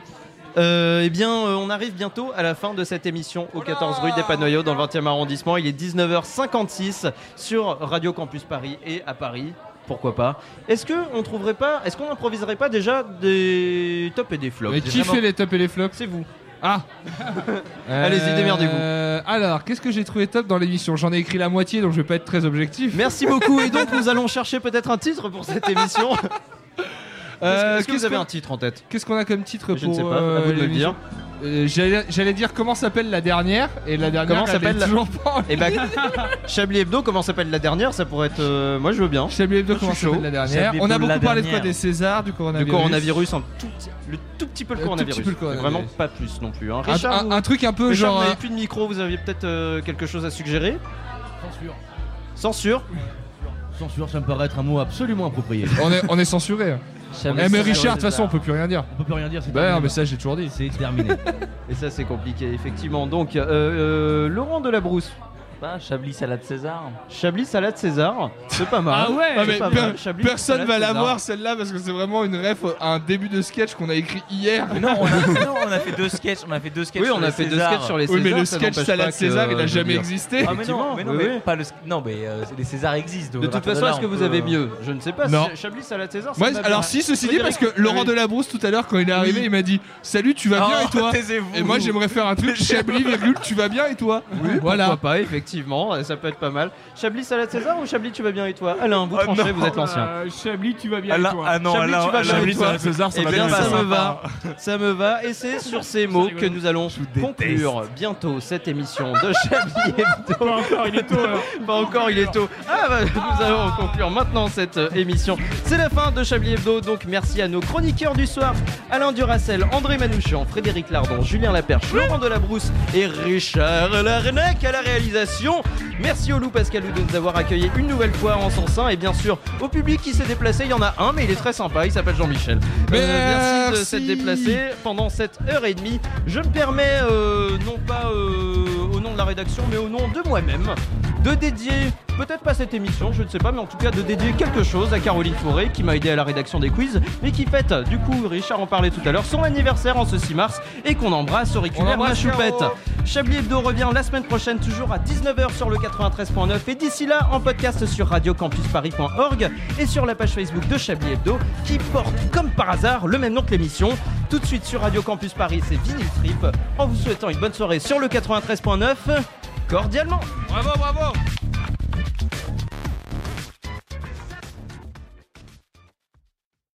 Euh, eh bien, euh, on arrive bientôt à la fin de cette émission au 14 rue des Panoyaux dans le 20e arrondissement. Il est 19h56 sur Radio Campus Paris et à Paris. Pourquoi pas? Est-ce que on trouverait pas Est-ce qu'on improviserait pas déjà des tops et des flops? Mais qui fait les tops et les flops? C'est vous. Ah <laughs> Allez-y, démerdez-vous. Euh, Alors, qu'est-ce que j'ai trouvé top dans l'émission? J'en ai écrit la moitié, donc je vais pas être très objectif. Merci beaucoup. Et donc, <laughs> nous allons chercher peut-être un titre pour cette émission. <laughs> Euh, Est-ce que vous avez un titre en tête Qu'est-ce qu'on a comme titre Je pour ne sais pas, euh, à vous de me le dire. Euh, J'allais dire comment s'appelle la dernière et la dernière Comment elle s'appelle la... toujours pas en Eh ben, <laughs> Chablis Hebdo, comment s'appelle la dernière? Ça pourrait être. euh, Moi, je veux bien. Chablis Hebdo, comment s'appelle la dernière? Chablis On a Hebdo, beaucoup la parlé de quoi? dernière. Des Césars, du Du coronavirus coronavirus, un tout petit- le tout petit peu le Le tout coronavirus. petit peu le coronavirus. Vraiment pas plus non plus. hein. Un- Richard, un- vous- un truc un peu Richard, genre, Vous n'avez euh, plus de micro, vous aviez peut-être euh, quelque chose à suggérer? Censure. Censure? Censure, ça me paraît être un mot absolument approprié. on est, on est censuré. Eh, mais Richard, de toute façon, on peut plus rien dire. On peut plus rien dire, c'est Bah, terminé. non, mais ça, j'ai toujours dit. C'est terminé. <laughs> Et ça, c'est compliqué, effectivement. Donc, euh, euh, Laurent Delabrousse. Pas Chablis salade César. Chablis salade César, c'est pas mal. Ah ouais C'est mais pas per- mal. Chablis Personne va César. l'avoir celle-là parce que c'est vraiment une ref à un début de sketch qu'on a écrit hier. Non, on a, <laughs> non, on a fait deux sketchs. On a fait deux sketchs. Oui, sur on a les deux Césars. sketchs sur les Oui, mais le sketch salade César, il a jamais existé. Ah mais non, mais non, oui, mais oui. pas le. Non, mais euh, les Césars existent. De toute façon, est-ce que vous avez mieux Je ne sais pas. Chablis salade César. alors si, ceci dit, parce que Laurent. Delabrousse tout à l'heure quand il est arrivé, il m'a dit Salut, tu vas bien et toi? Et moi j'aimerais faire un truc Chablis, tu vas bien et toi? Oui, Voilà. pourquoi pas, effectivement, ça peut être pas mal. Chablis salade César ou Chablis tu vas bien et toi Alain, vous Oh, tranchez, vous êtes l'ancien. Euh, Chablis, tu vas bien Alain- et toi ah non, Chablis, Alain- tu vas bien et toi César, ça Eh va bien, bien, ça ça me va, ça me va, et c'est sur ces mots que nous allons conclure bientôt cette émission de Chablis Hebdo. Pas encore, il est tôt. <laughs> Pas encore, il est tôt. Ah bah, nous allons conclure maintenant cette euh, émission. C'est la fin de Chablis Hebdo, donc merci à nos chroniqueurs du soir, Alain Duracel, André Manouchian, Frédéric Lardon, Julien Laperche, Laurent Delabrousse et Richard Larnac à la réalisation. Merci au loup Pascal Lou de nous avoir accueillis une nouvelle fois en son sein et bien sûr au public qui s'est déplacé, il y en a un mais il est très sympa, il s'appelle Jean-Michel. Euh, merci de s'être déplacé pendant cette heure et demie. Je me permets, euh, non pas euh, au nom de la rédaction, mais au nom de moi-même, de dédier, peut-être pas cette émission, je ne sais pas, mais en tout cas de dédier quelque chose à Caroline Fauré qui m'a aidé à la rédaction des quiz, mais qui fête, du coup, Richard en parlait tout à l'heure, son anniversaire en ce 6 mars et qu'on embrasse auriculaire ma choupette. Chablis Hebdo revient la semaine prochaine, toujours à 19h sur le 93.9 et d'ici là en podcast sur radiocampusparis.org et sur la page Facebook de Chablis Hebdo qui porte comme par hasard le même nom que l'émission. Tout de suite sur Radio Campus Paris, c'est Vinyl Trip. En vous souhaitant une bonne soirée sur le 93.9, cordialement. Bravo, bravo